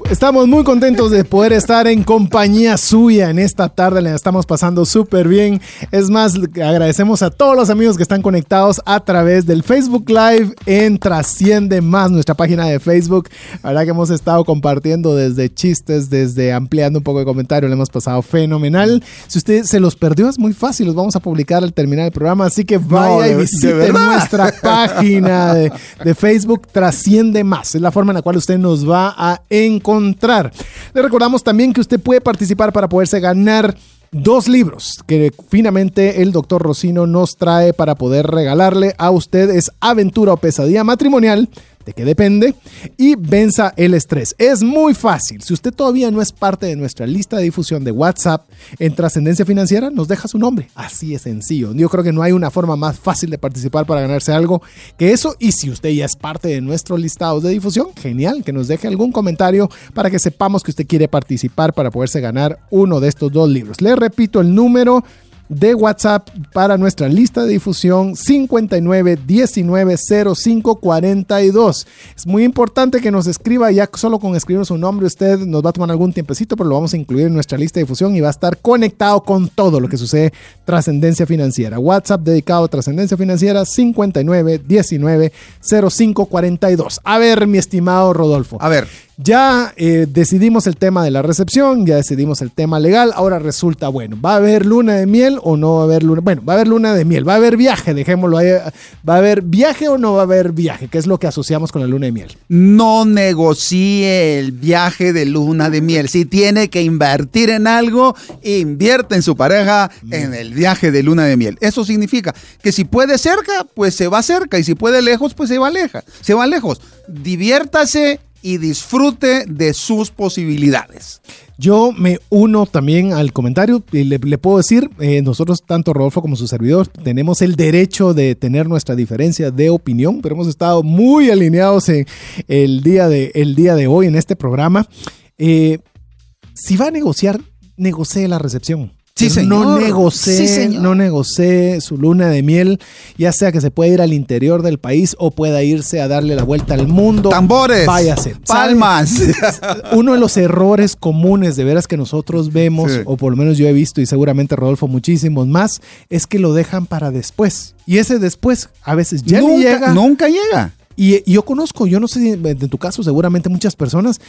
Estamos muy contentos de poder estar en compañía suya en esta tarde. La estamos pasando súper bien. Es más, agradecemos a todos los amigos que están conectados a través del Facebook Live en Trasciende Más, nuestra página de Facebook. La verdad que hemos estado compartiendo desde chistes, desde ampliando un poco de comentario. Le hemos pasado fenomenal. Si usted se los perdió, es muy fácil. Los vamos a publicar al terminar el programa. Así que vaya y visite nuestra página de, de Facebook Trasciende Más. Es la forma en la cual usted nos va a encontrar le recordamos también que usted puede participar para poderse ganar dos libros que finalmente el doctor Rocino nos trae para poder regalarle a usted. Es Aventura o Pesadilla Matrimonial de qué depende, y venza el estrés. Es muy fácil. Si usted todavía no es parte de nuestra lista de difusión de WhatsApp en Trascendencia Financiera, nos deja su nombre. Así es sencillo. Yo creo que no hay una forma más fácil de participar para ganarse algo que eso. Y si usted ya es parte de nuestro listado de difusión, genial, que nos deje algún comentario para que sepamos que usted quiere participar para poderse ganar uno de estos dos libros. Le repito el número de WhatsApp para nuestra lista de difusión 59 19 05 42. Es muy importante que nos escriba, ya solo con escribir su nombre usted nos va a tomar algún tiempecito, pero lo vamos a incluir en nuestra lista de difusión y va a estar conectado con todo lo que sucede trascendencia financiera. WhatsApp dedicado a trascendencia financiera 59 19 05 42. A ver, mi estimado Rodolfo. A ver. Ya eh, decidimos el tema de la recepción, ya decidimos el tema legal, ahora resulta, bueno, ¿va a haber luna de miel o no va a haber luna? Bueno, va a haber luna de miel, va a haber viaje, dejémoslo ahí, ¿va a haber viaje o no va a haber viaje? ¿Qué es lo que asociamos con la luna de miel? No negocie el viaje de luna de miel. Si tiene que invertir en algo, invierte en su pareja en el viaje de luna de miel. Eso significa que si puede cerca, pues se va cerca y si puede lejos, pues se va lejos. Se va lejos. Diviértase y disfrute de sus posibilidades. Yo me uno también al comentario y le, puedo decir, eh, nosotros, tanto Rodolfo como su servidor, tenemos el derecho de tener nuestra diferencia de opinión, pero hemos estado muy alineados en el día de, el día de hoy en este programa. Eh, si va a negociar, negocie la recepción. Sí, Pero señor. No Sí, señor. no negocié su luna de miel, ya sea que se pueda ir al interior del país o pueda irse a darle la vuelta al mundo. Tambores, Váyase. palmas. Uno de los errores comunes de veras que nosotros vemos, Sí. o por lo menos yo he visto y seguramente Rodolfo muchísimos más, es que lo dejan para después. Y ese después a veces ya nunca, llega. nunca llega. Y, yo conozco, yo no sé en tu caso seguramente muchas personas,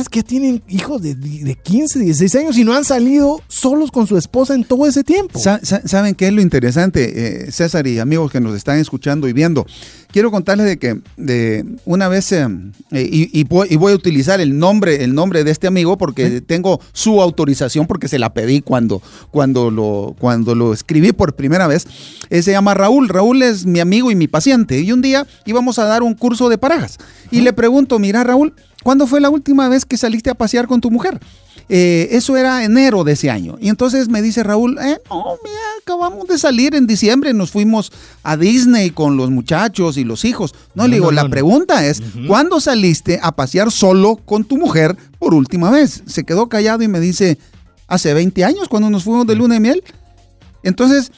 es que tienen hijos de, de 15, 16 años y no han salido solos con su esposa en todo ese tiempo. Sa- sa- ¿Saben qué es lo interesante, eh, César y amigos que nos están escuchando y viendo? Quiero contarles de que de una vez, eh, eh, y, y voy, y voy a utilizar el nombre, el nombre de este amigo porque tengo su autorización porque se la pedí cuando, cuando, lo, cuando lo escribí por primera vez. Eh, se llama Raúl. Raúl es mi amigo y mi paciente. Y un día íbamos a dar un curso de parejas. Y le pregunto, mira Raúl, ¿cuándo fue la última vez que saliste a pasear con tu mujer? Eh, eso era enero de ese año. Y entonces me dice Raúl, eh, no, mira, acabamos de salir en diciembre, nos fuimos a Disney con los muchachos y los hijos. No, No, le digo, no, la no, pregunta es, ¿cuándo saliste a pasear solo con tu mujer por última vez? Se quedó callado y me dice, hace 20 años, cuando nos fuimos de luna de miel. Entonces,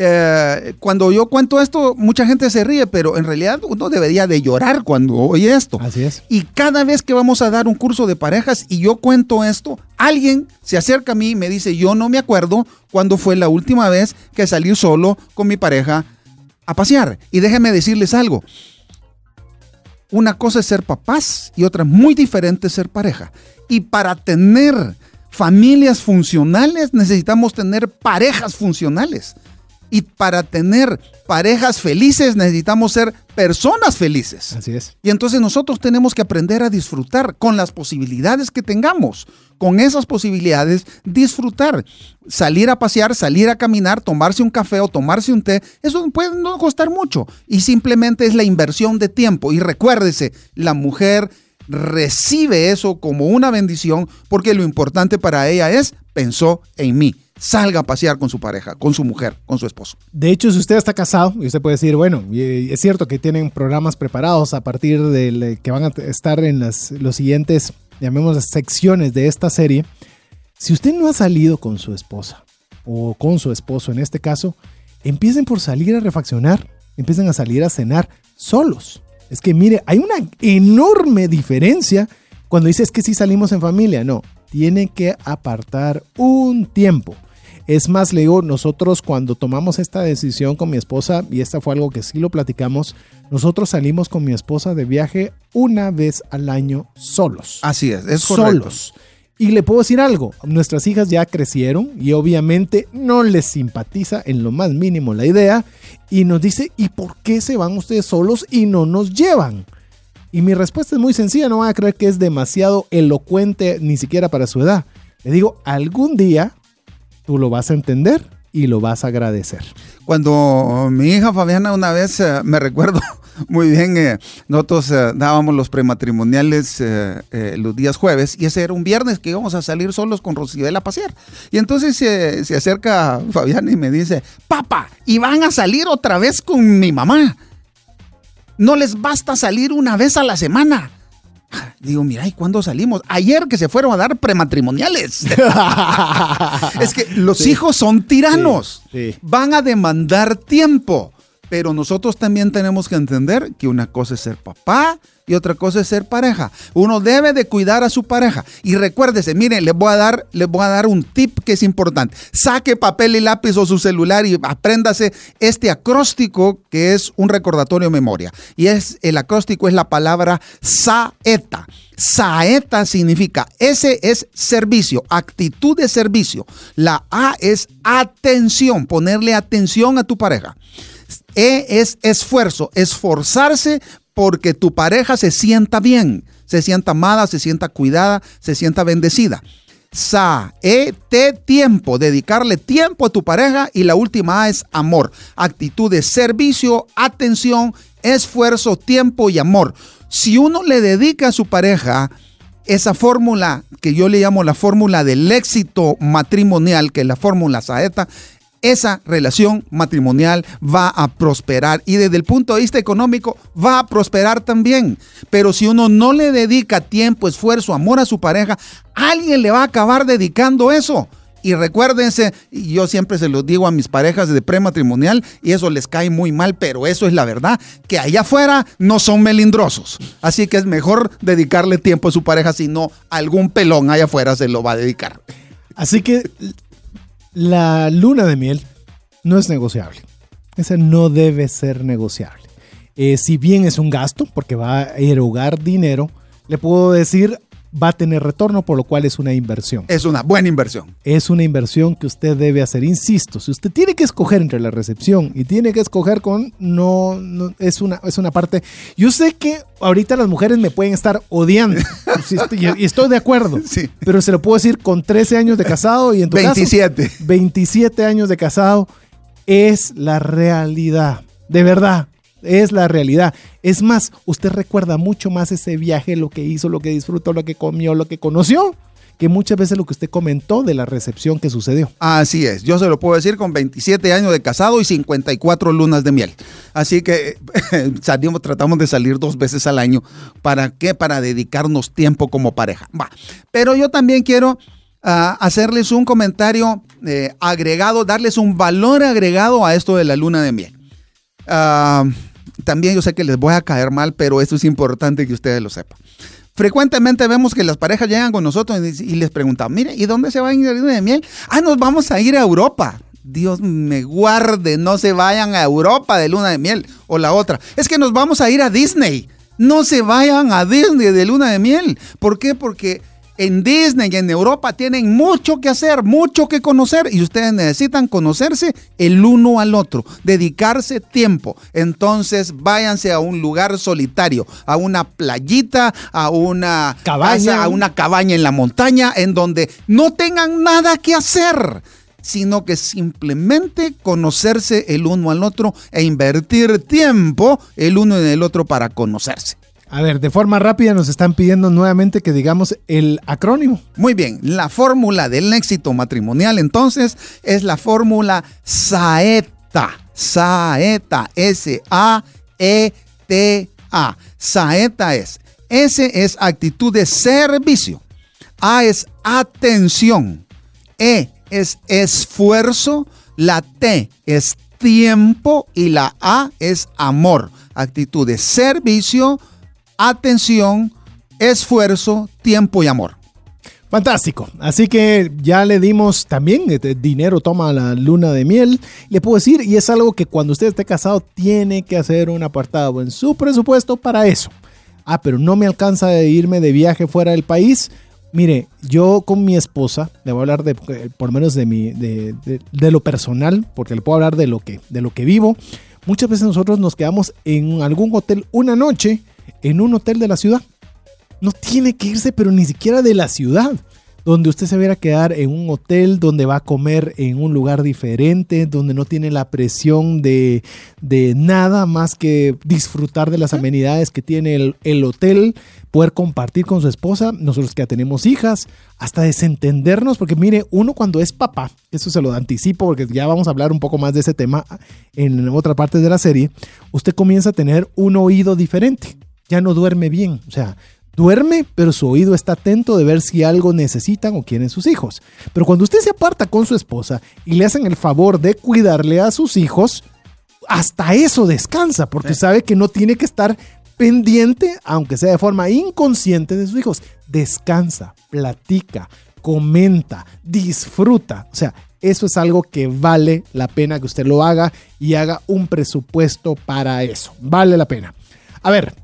eh, cuando yo cuento esto, mucha gente se ríe, pero en realidad uno debería de llorar cuando oye esto. Así es. Y cada vez que vamos a dar un curso de parejas y yo cuento esto, alguien se acerca a mí y me dice, yo no me acuerdo cuándo fue la última vez que salí solo con mi pareja a pasear. Y déjenme decirles algo. Una cosa es ser papás y otra muy diferente es ser pareja. Y para tener familias funcionales necesitamos tener parejas funcionales. Y para tener parejas felices necesitamos ser personas felices. Así es. Y entonces nosotros tenemos que aprender a disfrutar con las posibilidades que tengamos. Con esas posibilidades, disfrutar. Salir a pasear, salir a caminar, tomarse un café o tomarse un té, eso puede no costar mucho. Y simplemente es la inversión de tiempo. Y recuérdese, la mujer recibe eso como una bendición porque lo importante para ella es, pensó en mí. Salga a pasear con su pareja, con su mujer, con su esposo. De hecho, si usted está casado, y usted puede decir, bueno, es cierto que tienen programas preparados a partir de que van a estar en las los siguientes, llamemos secciones de esta serie. Si usted no ha salido con su esposa o con su esposo en este caso, empiecen por salir a refaccionar, empiecen a salir a cenar solos. Es que mire, hay una enorme diferencia cuando dices que si salimos en familia. No, tiene que apartar un tiempo. Es más, le digo, nosotros cuando tomamos esta decisión con mi esposa, y esta fue algo que sí lo platicamos, nosotros salimos con mi esposa de viaje una vez al año solos. Así es, es correcto. solos. Y le puedo decir algo, nuestras hijas ya crecieron y obviamente no les simpatiza en lo más mínimo la idea y nos dice, ¿y por qué se van ustedes solos y no nos llevan? Y mi respuesta es muy sencilla, no van a creer que es demasiado elocuente ni siquiera para su edad. Le digo, algún día tú lo vas a entender y lo vas a agradecer. Cuando mi hija Fabiana una vez, eh, me recuerdo muy bien, eh, nosotros eh, dábamos los prematrimoniales los días jueves y ese era un viernes que íbamos a salir solos con Rosibel a pasear. Y entonces se acerca Fabiana y me dice, papá, y van a salir otra vez con mi mamá. No les basta salir una vez a la semana. Digo, mira, ¿y cuándo salimos? Ayer que se fueron a dar prematrimoniales. es que los Sí. hijos son tiranos. Sí. Van a demandar tiempo. Pero nosotros también tenemos que entender que una cosa es ser papá y otra cosa es ser pareja. Uno debe de cuidar a su pareja. Y recuérdese, miren, les voy a dar, les voy a dar un tip que es importante. Saque papel y lápiz o su celular y apréndase este acróstico que es un recordatorio memoria. Y es el acróstico es la palabra saeta. Saeta significa S es servicio, actitud de servicio. La A es atención, ponerle atención a tu pareja. E es esfuerzo, esforzarse porque tu pareja se sienta bien, se sienta amada, se sienta cuidada, se sienta bendecida. Sa, E, tiempo, dedicarle tiempo a tu pareja. Y la última A es amor, actitud de servicio, atención, esfuerzo, tiempo y amor. si uno le dedica a su pareja esa fórmula que yo le llamo la fórmula del éxito matrimonial, que es la fórmula Saeta, esa relación matrimonial va a prosperar y desde el punto de vista económico va a prosperar también. Pero si uno no le dedica tiempo, esfuerzo, amor a su pareja, alguien le va a acabar dedicando eso. Y recuérdense, yo siempre se lo digo a mis parejas de prematrimonial y eso les cae muy mal, pero eso es la verdad, que allá afuera no son melindrosos. Así que es mejor dedicarle tiempo a su pareja, si no algún pelón allá afuera se lo va a dedicar. Así que la luna de miel no es negociable. Ese no debe ser negociable. Eh, si bien es un gasto, porque va a erogar dinero, le puedo decir va a tener retorno, por lo cual es una inversión. Es una buena inversión. Es una inversión que usted debe hacer. Insisto, si usted tiene que escoger entre la recepción y tiene que escoger con, no, es, una, es una parte. Yo sé que ahorita las mujeres me pueden estar odiando y estoy de acuerdo, sí. pero se lo puedo decir con 13 años de casado y en tu 27. Caso, 27 años de casado es la realidad. De verdad, es la realidad. Es más, usted recuerda mucho más ese viaje, lo que hizo, lo que disfrutó, lo que comió, lo que conoció, que muchas veces lo que usted comentó de la recepción que sucedió. Así es, yo se lo puedo decir con 27 años de casado y 54 lunas de miel. Así que salimos, tratamos de salir dos veces al año. ¿Para qué? Para dedicarnos tiempo como pareja. Pero yo también quiero ah, hacerles un comentario eh, agregado, darles un valor agregado a esto de la luna de miel. Ah, también yo sé que les voy a caer mal, pero esto es importante que ustedes lo sepan. Frecuentemente vemos que las parejas llegan con nosotros y les preguntan, mire, ¿y dónde se va a ir de miel? Ah, nos vamos a ir a Europa. Dios me guarde, no se vayan a Europa de luna de miel. O la otra, es que nos vamos a ir a Disney. No se vayan a Disney de luna de miel. ¿Por qué? Porque en Disney y en Europa tienen mucho que hacer, mucho que conocer y ustedes necesitan conocerse el uno al otro, dedicarse tiempo. Entonces váyanse a un lugar solitario, a una playita, a una cabaña, a una cabaña en la montaña en donde no tengan nada que hacer sino que simplemente conocerse el uno al otro e invertir tiempo el uno en el otro para conocerse. A ver, de forma rápida nos están pidiendo nuevamente que digamos el acrónimo. Muy bien, la fórmula del éxito matrimonial entonces es la fórmula SAETA. SAETA, S-A-E-T-A. SAETA es, S es actitud de servicio, A es atención, E es esfuerzo, la T es tiempo y la A es amor. Actitud de servicio, atención, esfuerzo, tiempo y amor. Fantástico. Así que ya le dimos también este, dinero, toma la luna de miel. Le puedo decir, y es algo que cuando usted esté casado tiene que hacer un apartado en su presupuesto para eso. Ah, pero no me alcanza de irme de viaje fuera del país. Mire, yo con mi esposa, le voy a hablar de, por lo menos de, mi, de, de, lo personal, porque le puedo hablar de lo, que, de lo que vivo. Muchas veces nosotros nos quedamos en algún hotel una noche en un hotel de la ciudad. No tiene que irse, pero ni siquiera de la ciudad. Donde usted se viera quedar en un hotel, donde va a comer en un lugar diferente, donde no tiene la presión de, nada más que disfrutar de las amenidades que tiene el, el hotel, poder compartir con su esposa, nosotros que ya tenemos hijas, hasta desentendernos, porque mire, uno cuando es papá, eso se lo anticipo porque ya vamos a hablar un poco más de ese tema en otra parte de la serie, usted comienza a tener un oído diferente ya no duerme bien. O sea, duerme, pero su oído está atento de ver si algo necesitan o quieren sus hijos. Pero cuando usted se aparta con su esposa y le hacen el favor de cuidarle a sus hijos, hasta eso descansa, porque sabe que no tiene que estar pendiente, aunque sea de forma inconsciente, de sus hijos. Descansa, platica, comenta, disfruta. O sea, eso es algo que vale la pena que usted lo haga y haga un presupuesto para eso. Vale la pena. A ver,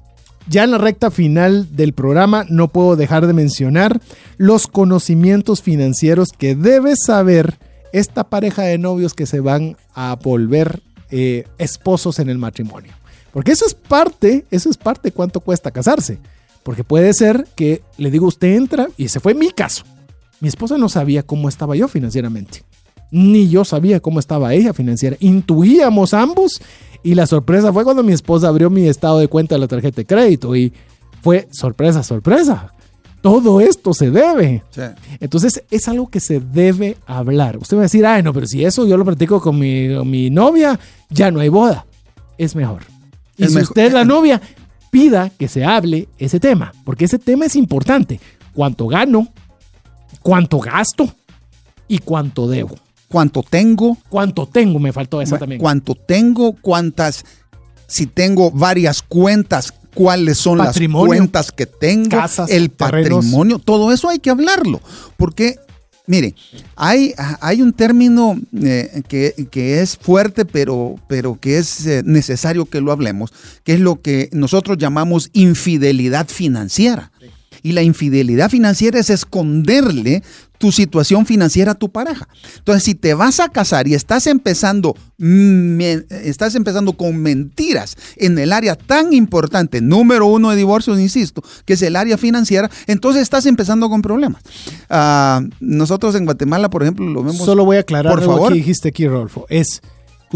ya en la recta final del programa no puedo dejar de mencionar los conocimientos financieros que debe saber esta pareja de novios que se van a volver eh, esposos en el matrimonio. Porque eso es parte, eso es parte de cuánto cuesta casarse. Porque puede ser que le digo, usted entra, y ese fue mi caso. Mi esposa no sabía cómo estaba yo financieramente. Ni yo sabía cómo estaba ella financiera. Intuíamos ambos y la sorpresa fue cuando mi esposa abrió mi estado de cuenta de la tarjeta de crédito y fue sorpresa, sorpresa. Todo esto se debe. Sí. Entonces es algo que se debe hablar. Usted va a decir, ay, no, pero si eso yo lo practico con mi, con mi novia, ya no hay boda. Es mejor. Y Es si mejor. usted es la novia, pida que se hable ese tema, porque ese tema es importante. ¿Cuánto gano? ¿Cuánto gasto? ¿Y cuánto debo? ¿Cuánto tengo? ¿Cuánto tengo? Me faltó esa también. ¿Cuánto tengo? ¿Cuántas? Si tengo varias cuentas, ¿cuáles son las cuentas que tengo? Casas, el terrenos. patrimonio. Todo eso hay que hablarlo. Porque, mire, hay, hay un término eh, que, que es fuerte, pero, pero que es eh, necesario que lo hablemos, que es lo que nosotros llamamos infidelidad financiera. Y la infidelidad financiera es esconderle tu situación financiera a tu pareja. Entonces, si te vas a casar y estás empezando, me- estás empezando con mentiras en el área tan importante, número uno de divorcios, insisto, que es el área financiera, entonces estás empezando con problemas. Ah, nosotros en Guatemala, por ejemplo, lo vemos. Solo voy a aclarar Por algo favor. que dijiste aquí, Rodolfo. Es,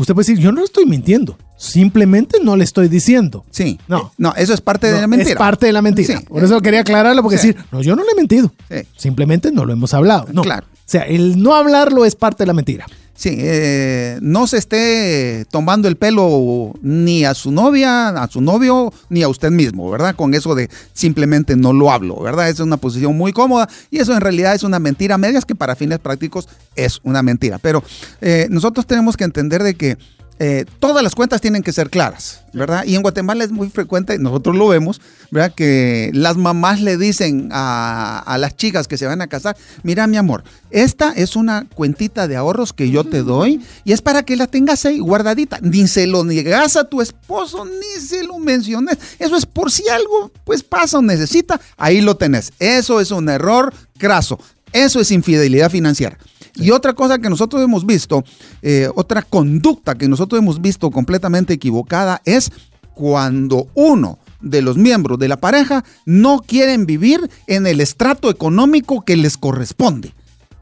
usted puede decir, yo no estoy mintiendo. Simplemente no le estoy diciendo. Sí. No. No, eso es parte de la mentira. Es parte de la mentira. Sí. Por eso quería aclararlo, porque Sí. decir, no, yo no le he mentido. Sí. Simplemente no lo hemos hablado. No. Claro. O sea, el no hablarlo es parte de la mentira. Sí, eh, no se esté tomando el pelo ni a su novia, a su novio, ni a usted mismo, ¿verdad? Con eso de simplemente no lo hablo, ¿verdad? Esa es una posición muy cómoda y eso en realidad es una mentira a medias que para fines prácticos es una mentira. Pero eh, nosotros tenemos que entender de que eh, todas las cuentas tienen que ser claras, ¿verdad? Y en Guatemala es muy frecuente, nosotros lo vemos, ¿verdad? Que las mamás le dicen a, a las chicas que se van a casar, mira mi amor, esta es una cuentita de ahorros que yo te doy y es para que la tengas ahí guardadita. Ni se lo niegas a tu esposo, ni se lo menciones. Eso es por si algo pues pasa o necesita, ahí lo tenés. Eso es un error craso. Eso es infidelidad financiera. Y otra cosa que nosotros hemos visto, eh, otra conducta que nosotros hemos visto completamente equivocada es cuando uno de los miembros de la pareja no quieren vivir en el estrato económico que les corresponde.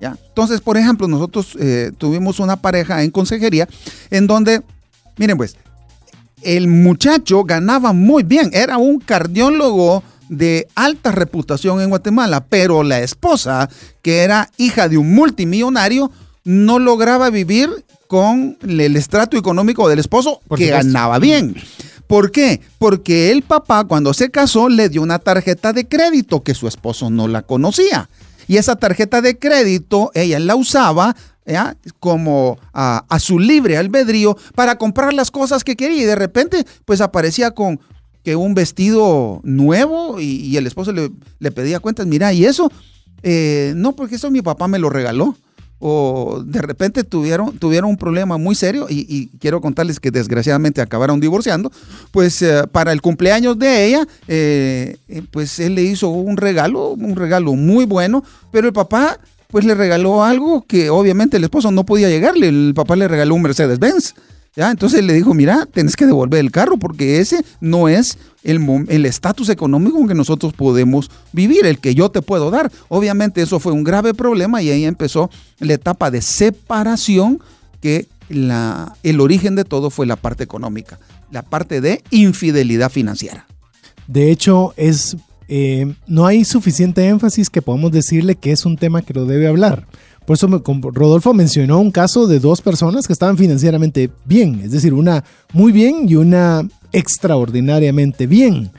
¿ya? Entonces, por ejemplo, nosotros eh, tuvimos una pareja en consejería en donde, miren pues, el muchacho ganaba muy bien, era un cardiólogo de alta reputación en Guatemala, pero la esposa, que era hija de un multimillonario, no lograba vivir con el estrato económico del esposo, Por que supuesto. ganaba bien. ¿Por qué? Porque el papá cuando se casó le dio una tarjeta de crédito que su esposo no la conocía. Y esa tarjeta de crédito ella la usaba ¿ya? como a, a su libre albedrío para comprar las cosas que quería y de repente pues aparecía con que un vestido nuevo y, el esposo le, pedía cuentas, mira, ¿y eso? Eh, no, porque eso mi papá me lo regaló. O de repente tuvieron, tuvieron un problema muy serio y, quiero contarles que desgraciadamente acabaron divorciando. Pues eh, para el cumpleaños de ella, eh, pues él le hizo un regalo, un regalo muy bueno, pero el papá pues le regaló algo que obviamente el esposo no podía llegarle. El papá le regaló un Mercedes-Benz. Entonces le dijo, mira, tenés que devolver el carro porque ese no es el estatus económico que nosotros podemos vivir, el que yo te puedo dar. Obviamente eso fue un grave problema y ahí empezó la etapa de separación que el origen de todo fue la parte económica, la parte de infidelidad financiera. De hecho, es eh, no hay suficiente énfasis que podamos decirle que es un tema que lo debe hablar. Por eso me- Rodolfo mencionó un caso de dos personas que estaban financieramente bien, es decir, una muy bien y una extraordinariamente bien.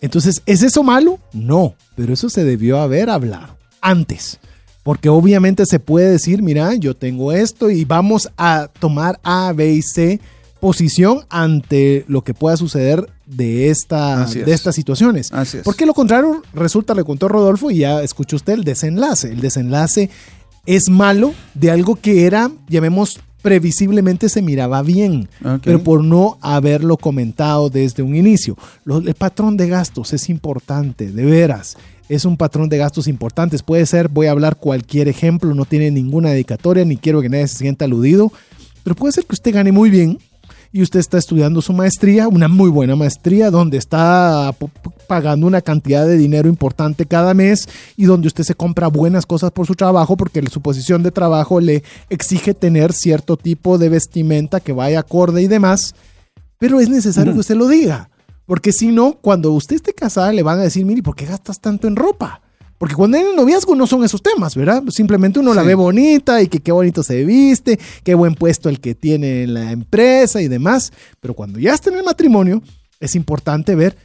Entonces, ¿es eso malo? No, pero eso se debió haber hablado antes. Porque obviamente se puede decir, mira, yo tengo esto y vamos a tomar A, B y C posición ante lo que pueda suceder de, esta, es. de estas situaciones. Así es. Porque lo contrario, resulta, le contó Rodolfo y ya escuchó usted el desenlace. El desenlace es malo de algo que era, llamemos, previsiblemente se miraba bien, pero por no haberlo comentado desde un inicio. El patrón de gastos es importante, de veras. Es un patrón de gastos importantes. Puede ser, voy a hablar cualquier ejemplo, no tiene ninguna dedicatoria, ni quiero que nadie se sienta aludido, pero puede ser que usted gane muy bien y usted está estudiando su maestría, una muy buena maestría, donde está pagando una cantidad de dinero importante cada mes y donde usted se compra buenas cosas por su trabajo, porque su posición de trabajo le exige tener cierto tipo de vestimenta que vaya acorde y demás, pero es necesario que usted lo diga. Porque si no, cuando usted esté casada, le van a decir, mire, ¿por qué gastas tanto en ropa? Porque cuando en el noviazgo no son esos temas, ¿verdad? Simplemente uno la ve bonita y que qué bonito se viste, qué buen puesto el que tiene en la empresa y demás. Pero cuando ya está en el matrimonio, es importante ver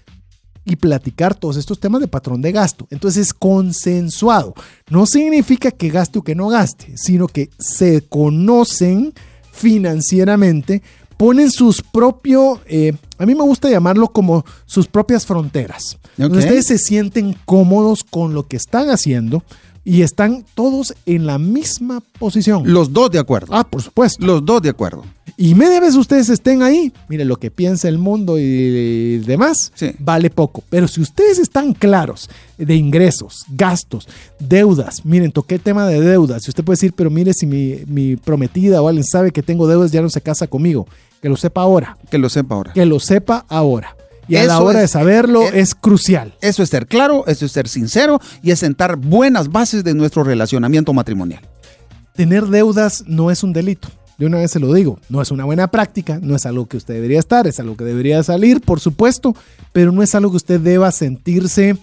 y platicar todos estos temas de patrón de gasto. Entonces es consensuado. No significa que gaste o que no gaste, sino que se conocen financieramente, ponen sus propios, eh, a mí me gusta llamarlo como sus propias fronteras. Ustedes se sienten cómodos con lo que están haciendo y están todos en la misma posición. Los dos de acuerdo. ah, por supuesto. Los dos de acuerdo. Y media vez ustedes estén ahí, mire lo que piensa el mundo y demás, Sí. vale poco. Pero si ustedes están claros de ingresos, gastos, deudas, miren, toqué el tema de deudas. Si usted puede decir, pero mire, si mi, mi prometida o alguien sabe que tengo deudas, ya no se casa conmigo. Que lo sepa ahora. Que lo sepa ahora. Que lo sepa ahora. Y a la hora de es- saberlo eh, es crucial. Eso es ser claro, eso es ser sincero y es sentar buenas bases de nuestro relacionamiento matrimonial. tener deudas no es un delito. De una vez se lo digo, no es una buena práctica, no es algo que usted debería estar, es algo que debería salir, por supuesto, pero no es algo que usted deba sentirse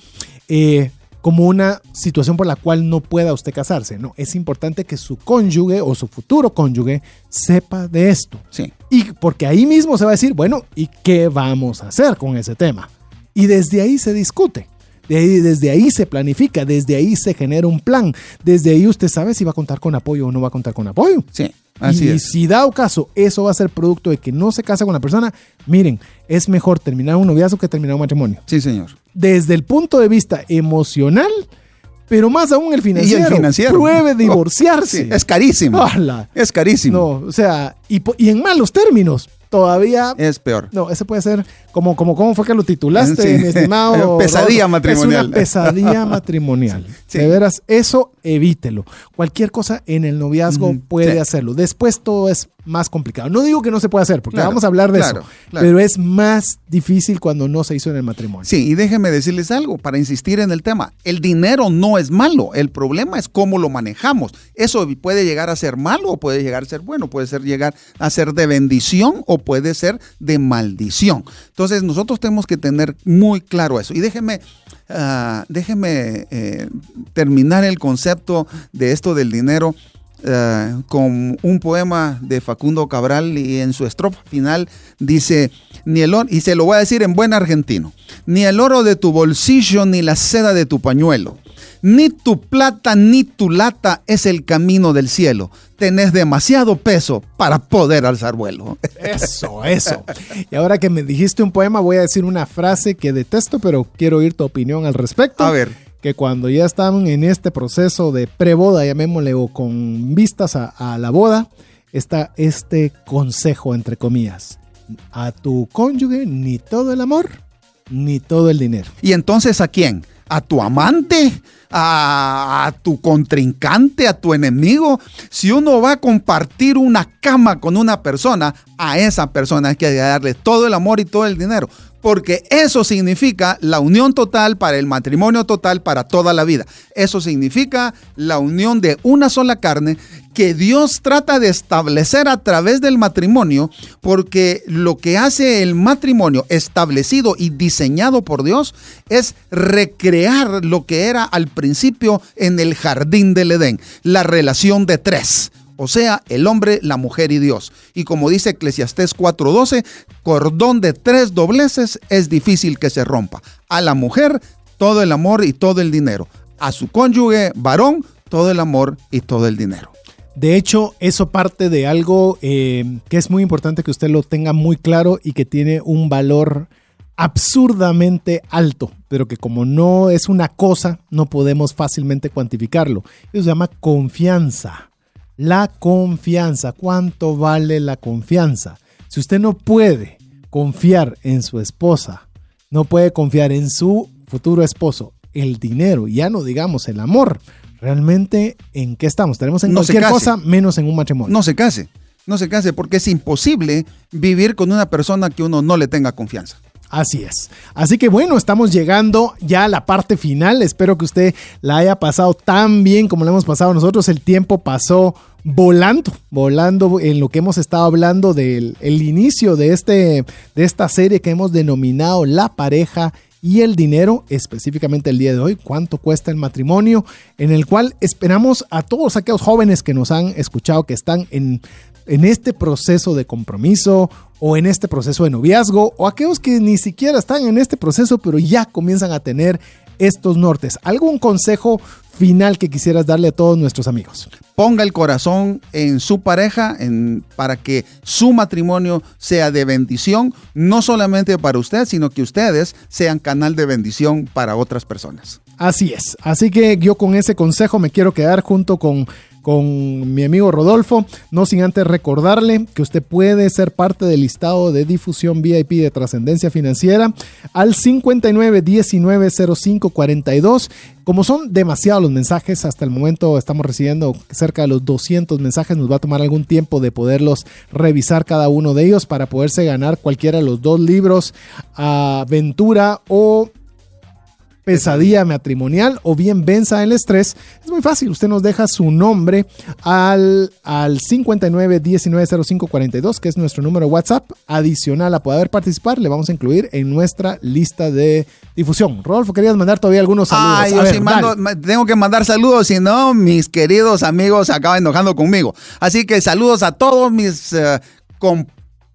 eh, como una situación por la cual no pueda usted casarse. No, es importante que su cónyuge o su futuro cónyuge sepa de esto. Sí. Y porque ahí mismo se va a decir, bueno, ¿y qué vamos a hacer con ese tema? Y desde ahí se discute. De ahí- desde ahí se planifica, desde ahí se genera un plan, desde ahí usted sabe si va a contar con apoyo o no va a contar con apoyo. Sí, así y es. si dado caso eso va a ser producto de que no se casa con la persona, miren, es mejor terminar un noviazgo que terminar un matrimonio. Sí, señor. Desde el punto de vista emocional, pero más aún el financiero. financiero. Pruebe Oh, divorciarse. Sí, es carísimo. Es carísimo. No, o sea, y en malos términos, todavía Es peor. no, ese puede ser como, como, ¿cómo fue que lo titulaste, Sí. mi estimado? Pesadilla matrimonial. Es una pesadilla matrimonial. Sí. De veras, eso evítelo. Cualquier cosa en el noviazgo puede Sí. hacerlo. Después todo es más complicado. No digo que no se pueda hacer, porque Claro, vamos a hablar de claro, eso. claro. Pero es más difícil cuando no se hizo en el matrimonio. Sí, y déjenme decirles algo para insistir en el tema. El dinero no es malo, el problema es cómo lo manejamos. Eso puede llegar a ser malo o puede llegar a ser bueno, puede ser llegar a ser de bendición o puede ser de maldición. Entonces nosotros tenemos que tener muy claro eso. Y déjenme, ah, déjenme eh, terminar el concepto de esto del dinero. Eh, con un poema de Facundo Cabral y en su estrofa final dice, ni el oro, y se lo voy a decir en buen argentino, ni el oro de tu bolsillo ni la seda de tu pañuelo, ni tu plata ni tu lata es el camino del cielo, tenés demasiado peso para poder alzar vuelo. Eso, eso. Y ahora que me dijiste un poema, voy a decir una frase que detesto, pero quiero oír tu opinión al respecto. A ver. Que cuando ya están en este proceso de preboda, llamémosle, o con vistas a, a la boda, está este consejo, entre comillas. A tu cónyuge ni todo el amor, ni todo el dinero. ¿Y entonces a quién? ¿A tu amante? ¿A, a tu contrincante? ¿A tu enemigo? Si uno va a compartir una cama con una persona, a esa persona hay que darle todo el amor y todo el dinero. Porque eso significa la unión total para el matrimonio total para toda la vida. Eso significa la unión de una sola carne que Dios trata de establecer a través del matrimonio, porque lo que hace el matrimonio establecido y diseñado por Dios es recrear lo que era al principio en el jardín del Edén, la relación de tres. O sea, el hombre, la mujer y Dios. Y como dice Eclesiastés 4:12, cordón de tres dobleces es difícil que se rompa. A la mujer, todo el amor y todo el dinero. A su cónyuge, varón, todo el amor y todo el dinero. De hecho, eso parte de algo eh, que es muy importante que usted lo tenga muy claro y que tiene un valor absurdamente alto, pero que como no es una cosa, no podemos fácilmente cuantificarlo. Eso se llama confianza. La confianza. ¿Cuánto vale la confianza? Si usted no puede confiar en su esposa, no puede confiar en su futuro esposo, el dinero, ya no digamos el amor, realmente en qué estamos? Tenemos en No cualquier cosa menos en un matrimonio. No se case, no se case porque es imposible vivir con una persona que uno no le tenga confianza. Así es. Así que bueno, estamos llegando ya a la parte final. Espero que usted la haya pasado tan bien como la hemos pasado nosotros. El tiempo pasó volando, volando en lo que hemos estado hablando del el inicio de, este, de esta serie que hemos denominado La pareja y el dinero, específicamente el día de hoy, cuánto cuesta el matrimonio, en el cual esperamos a todos aquellos jóvenes que nos han escuchado, que están en, en este proceso de compromiso o en este proceso de noviazgo, o aquellos que ni siquiera están en este proceso, pero ya comienzan a tener estos nortes. ¿Algún consejo final que quisieras darle a todos nuestros amigos? Ponga el corazón en su pareja en, para que su matrimonio sea de bendición, no solamente para usted, sino que ustedes sean canal de bendición para otras personas. Así es. Así que yo con ese consejo me quiero quedar junto con con mi amigo Rodolfo, no sin antes recordarle que usted puede ser parte del listado de difusión VIP de trascendencia financiera al 59190542. Como son demasiados los mensajes, hasta el momento estamos recibiendo cerca de los 200 mensajes, nos va a tomar algún tiempo de poderlos revisar cada uno de ellos para poderse ganar cualquiera de los dos libros, Aventura o pesadilla matrimonial o bien venza el estrés, es muy fácil. Usted nos deja su nombre al, al 59190542, que es nuestro número de WhatsApp. Adicional a poder participar, le vamos a incluir en nuestra lista de difusión. Rodolfo, querías mandar todavía algunos saludos. Ay, yo sí mando, tengo que mandar saludos, si no, mis queridos amigos se acaban enojando conmigo. Así que saludos a todos mis uh,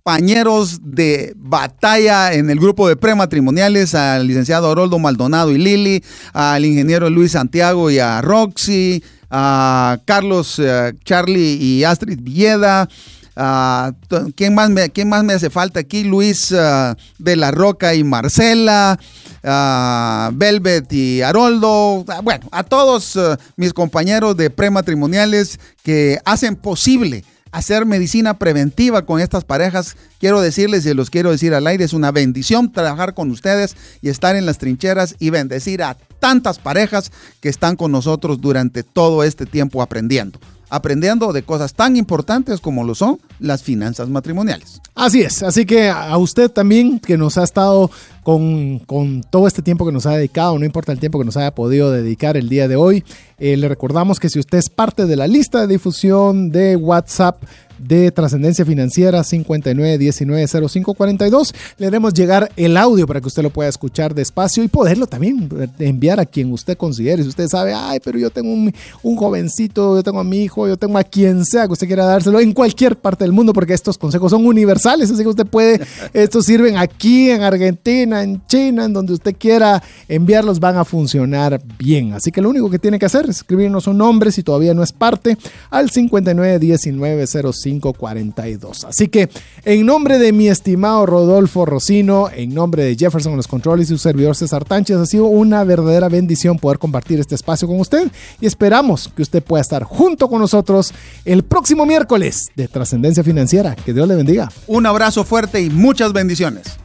compañeros de batalla en el grupo de prematrimoniales, al licenciado Haroldo Maldonado y Lili, al ingeniero Luis Santiago y a Roxy, a Carlos, uh, Charlie y Astrid Villeda. Uh, ¿quién, más me, ¿Quién más me hace falta aquí? Luis uh, de la Roca y Marcela, uh, Velvet y Haroldo. bueno, a todos mis compañeros de prematrimoniales que hacen posible hacer medicina preventiva con estas parejas. Quiero decirles y los quiero decir al aire, es una bendición trabajar con ustedes y estar en las trincheras y bendecir a tantas parejas que están con nosotros durante todo este tiempo aprendiendo aprendiendo de cosas tan importantes como lo son las finanzas matrimoniales. Así es, así que a usted también que nos ha estado con, con, todo este tiempo que nos ha dedicado, no importa el tiempo que nos haya podido dedicar el día de hoy, eh, le recordamos que si usted es parte de la lista de difusión de WhatsApp de Trascendencia Financiera 59190542. Le haremos llegar el audio para que usted lo pueda escuchar despacio y poderlo también enviar a quien usted considere. Si usted sabe, ay, pero yo tengo un, un jovencito, yo tengo a mi hijo, yo tengo a quien sea que usted quiera dárselo en cualquier parte del mundo, porque estos consejos son universales, así que usted puede, estos sirven aquí, en Argentina, en China, en donde usted quiera enviarlos, van a funcionar bien. Así que lo único que tiene que hacer es escribirnos un nombre si todavía no es parte al 591905 542. Así que en nombre de mi estimado Rodolfo Rocino, en nombre de Jefferson los controles y su servidor César Tánchez, ha sido una verdadera bendición poder compartir este espacio con usted y esperamos que usted pueda estar junto con nosotros el próximo miércoles de Trascendencia Financiera. Que Dios le bendiga. Un abrazo fuerte y muchas bendiciones.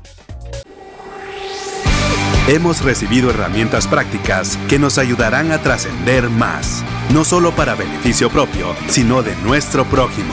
Hemos recibido herramientas prácticas que nos ayudarán a trascender más, no solo para beneficio propio, sino de nuestro prójimo.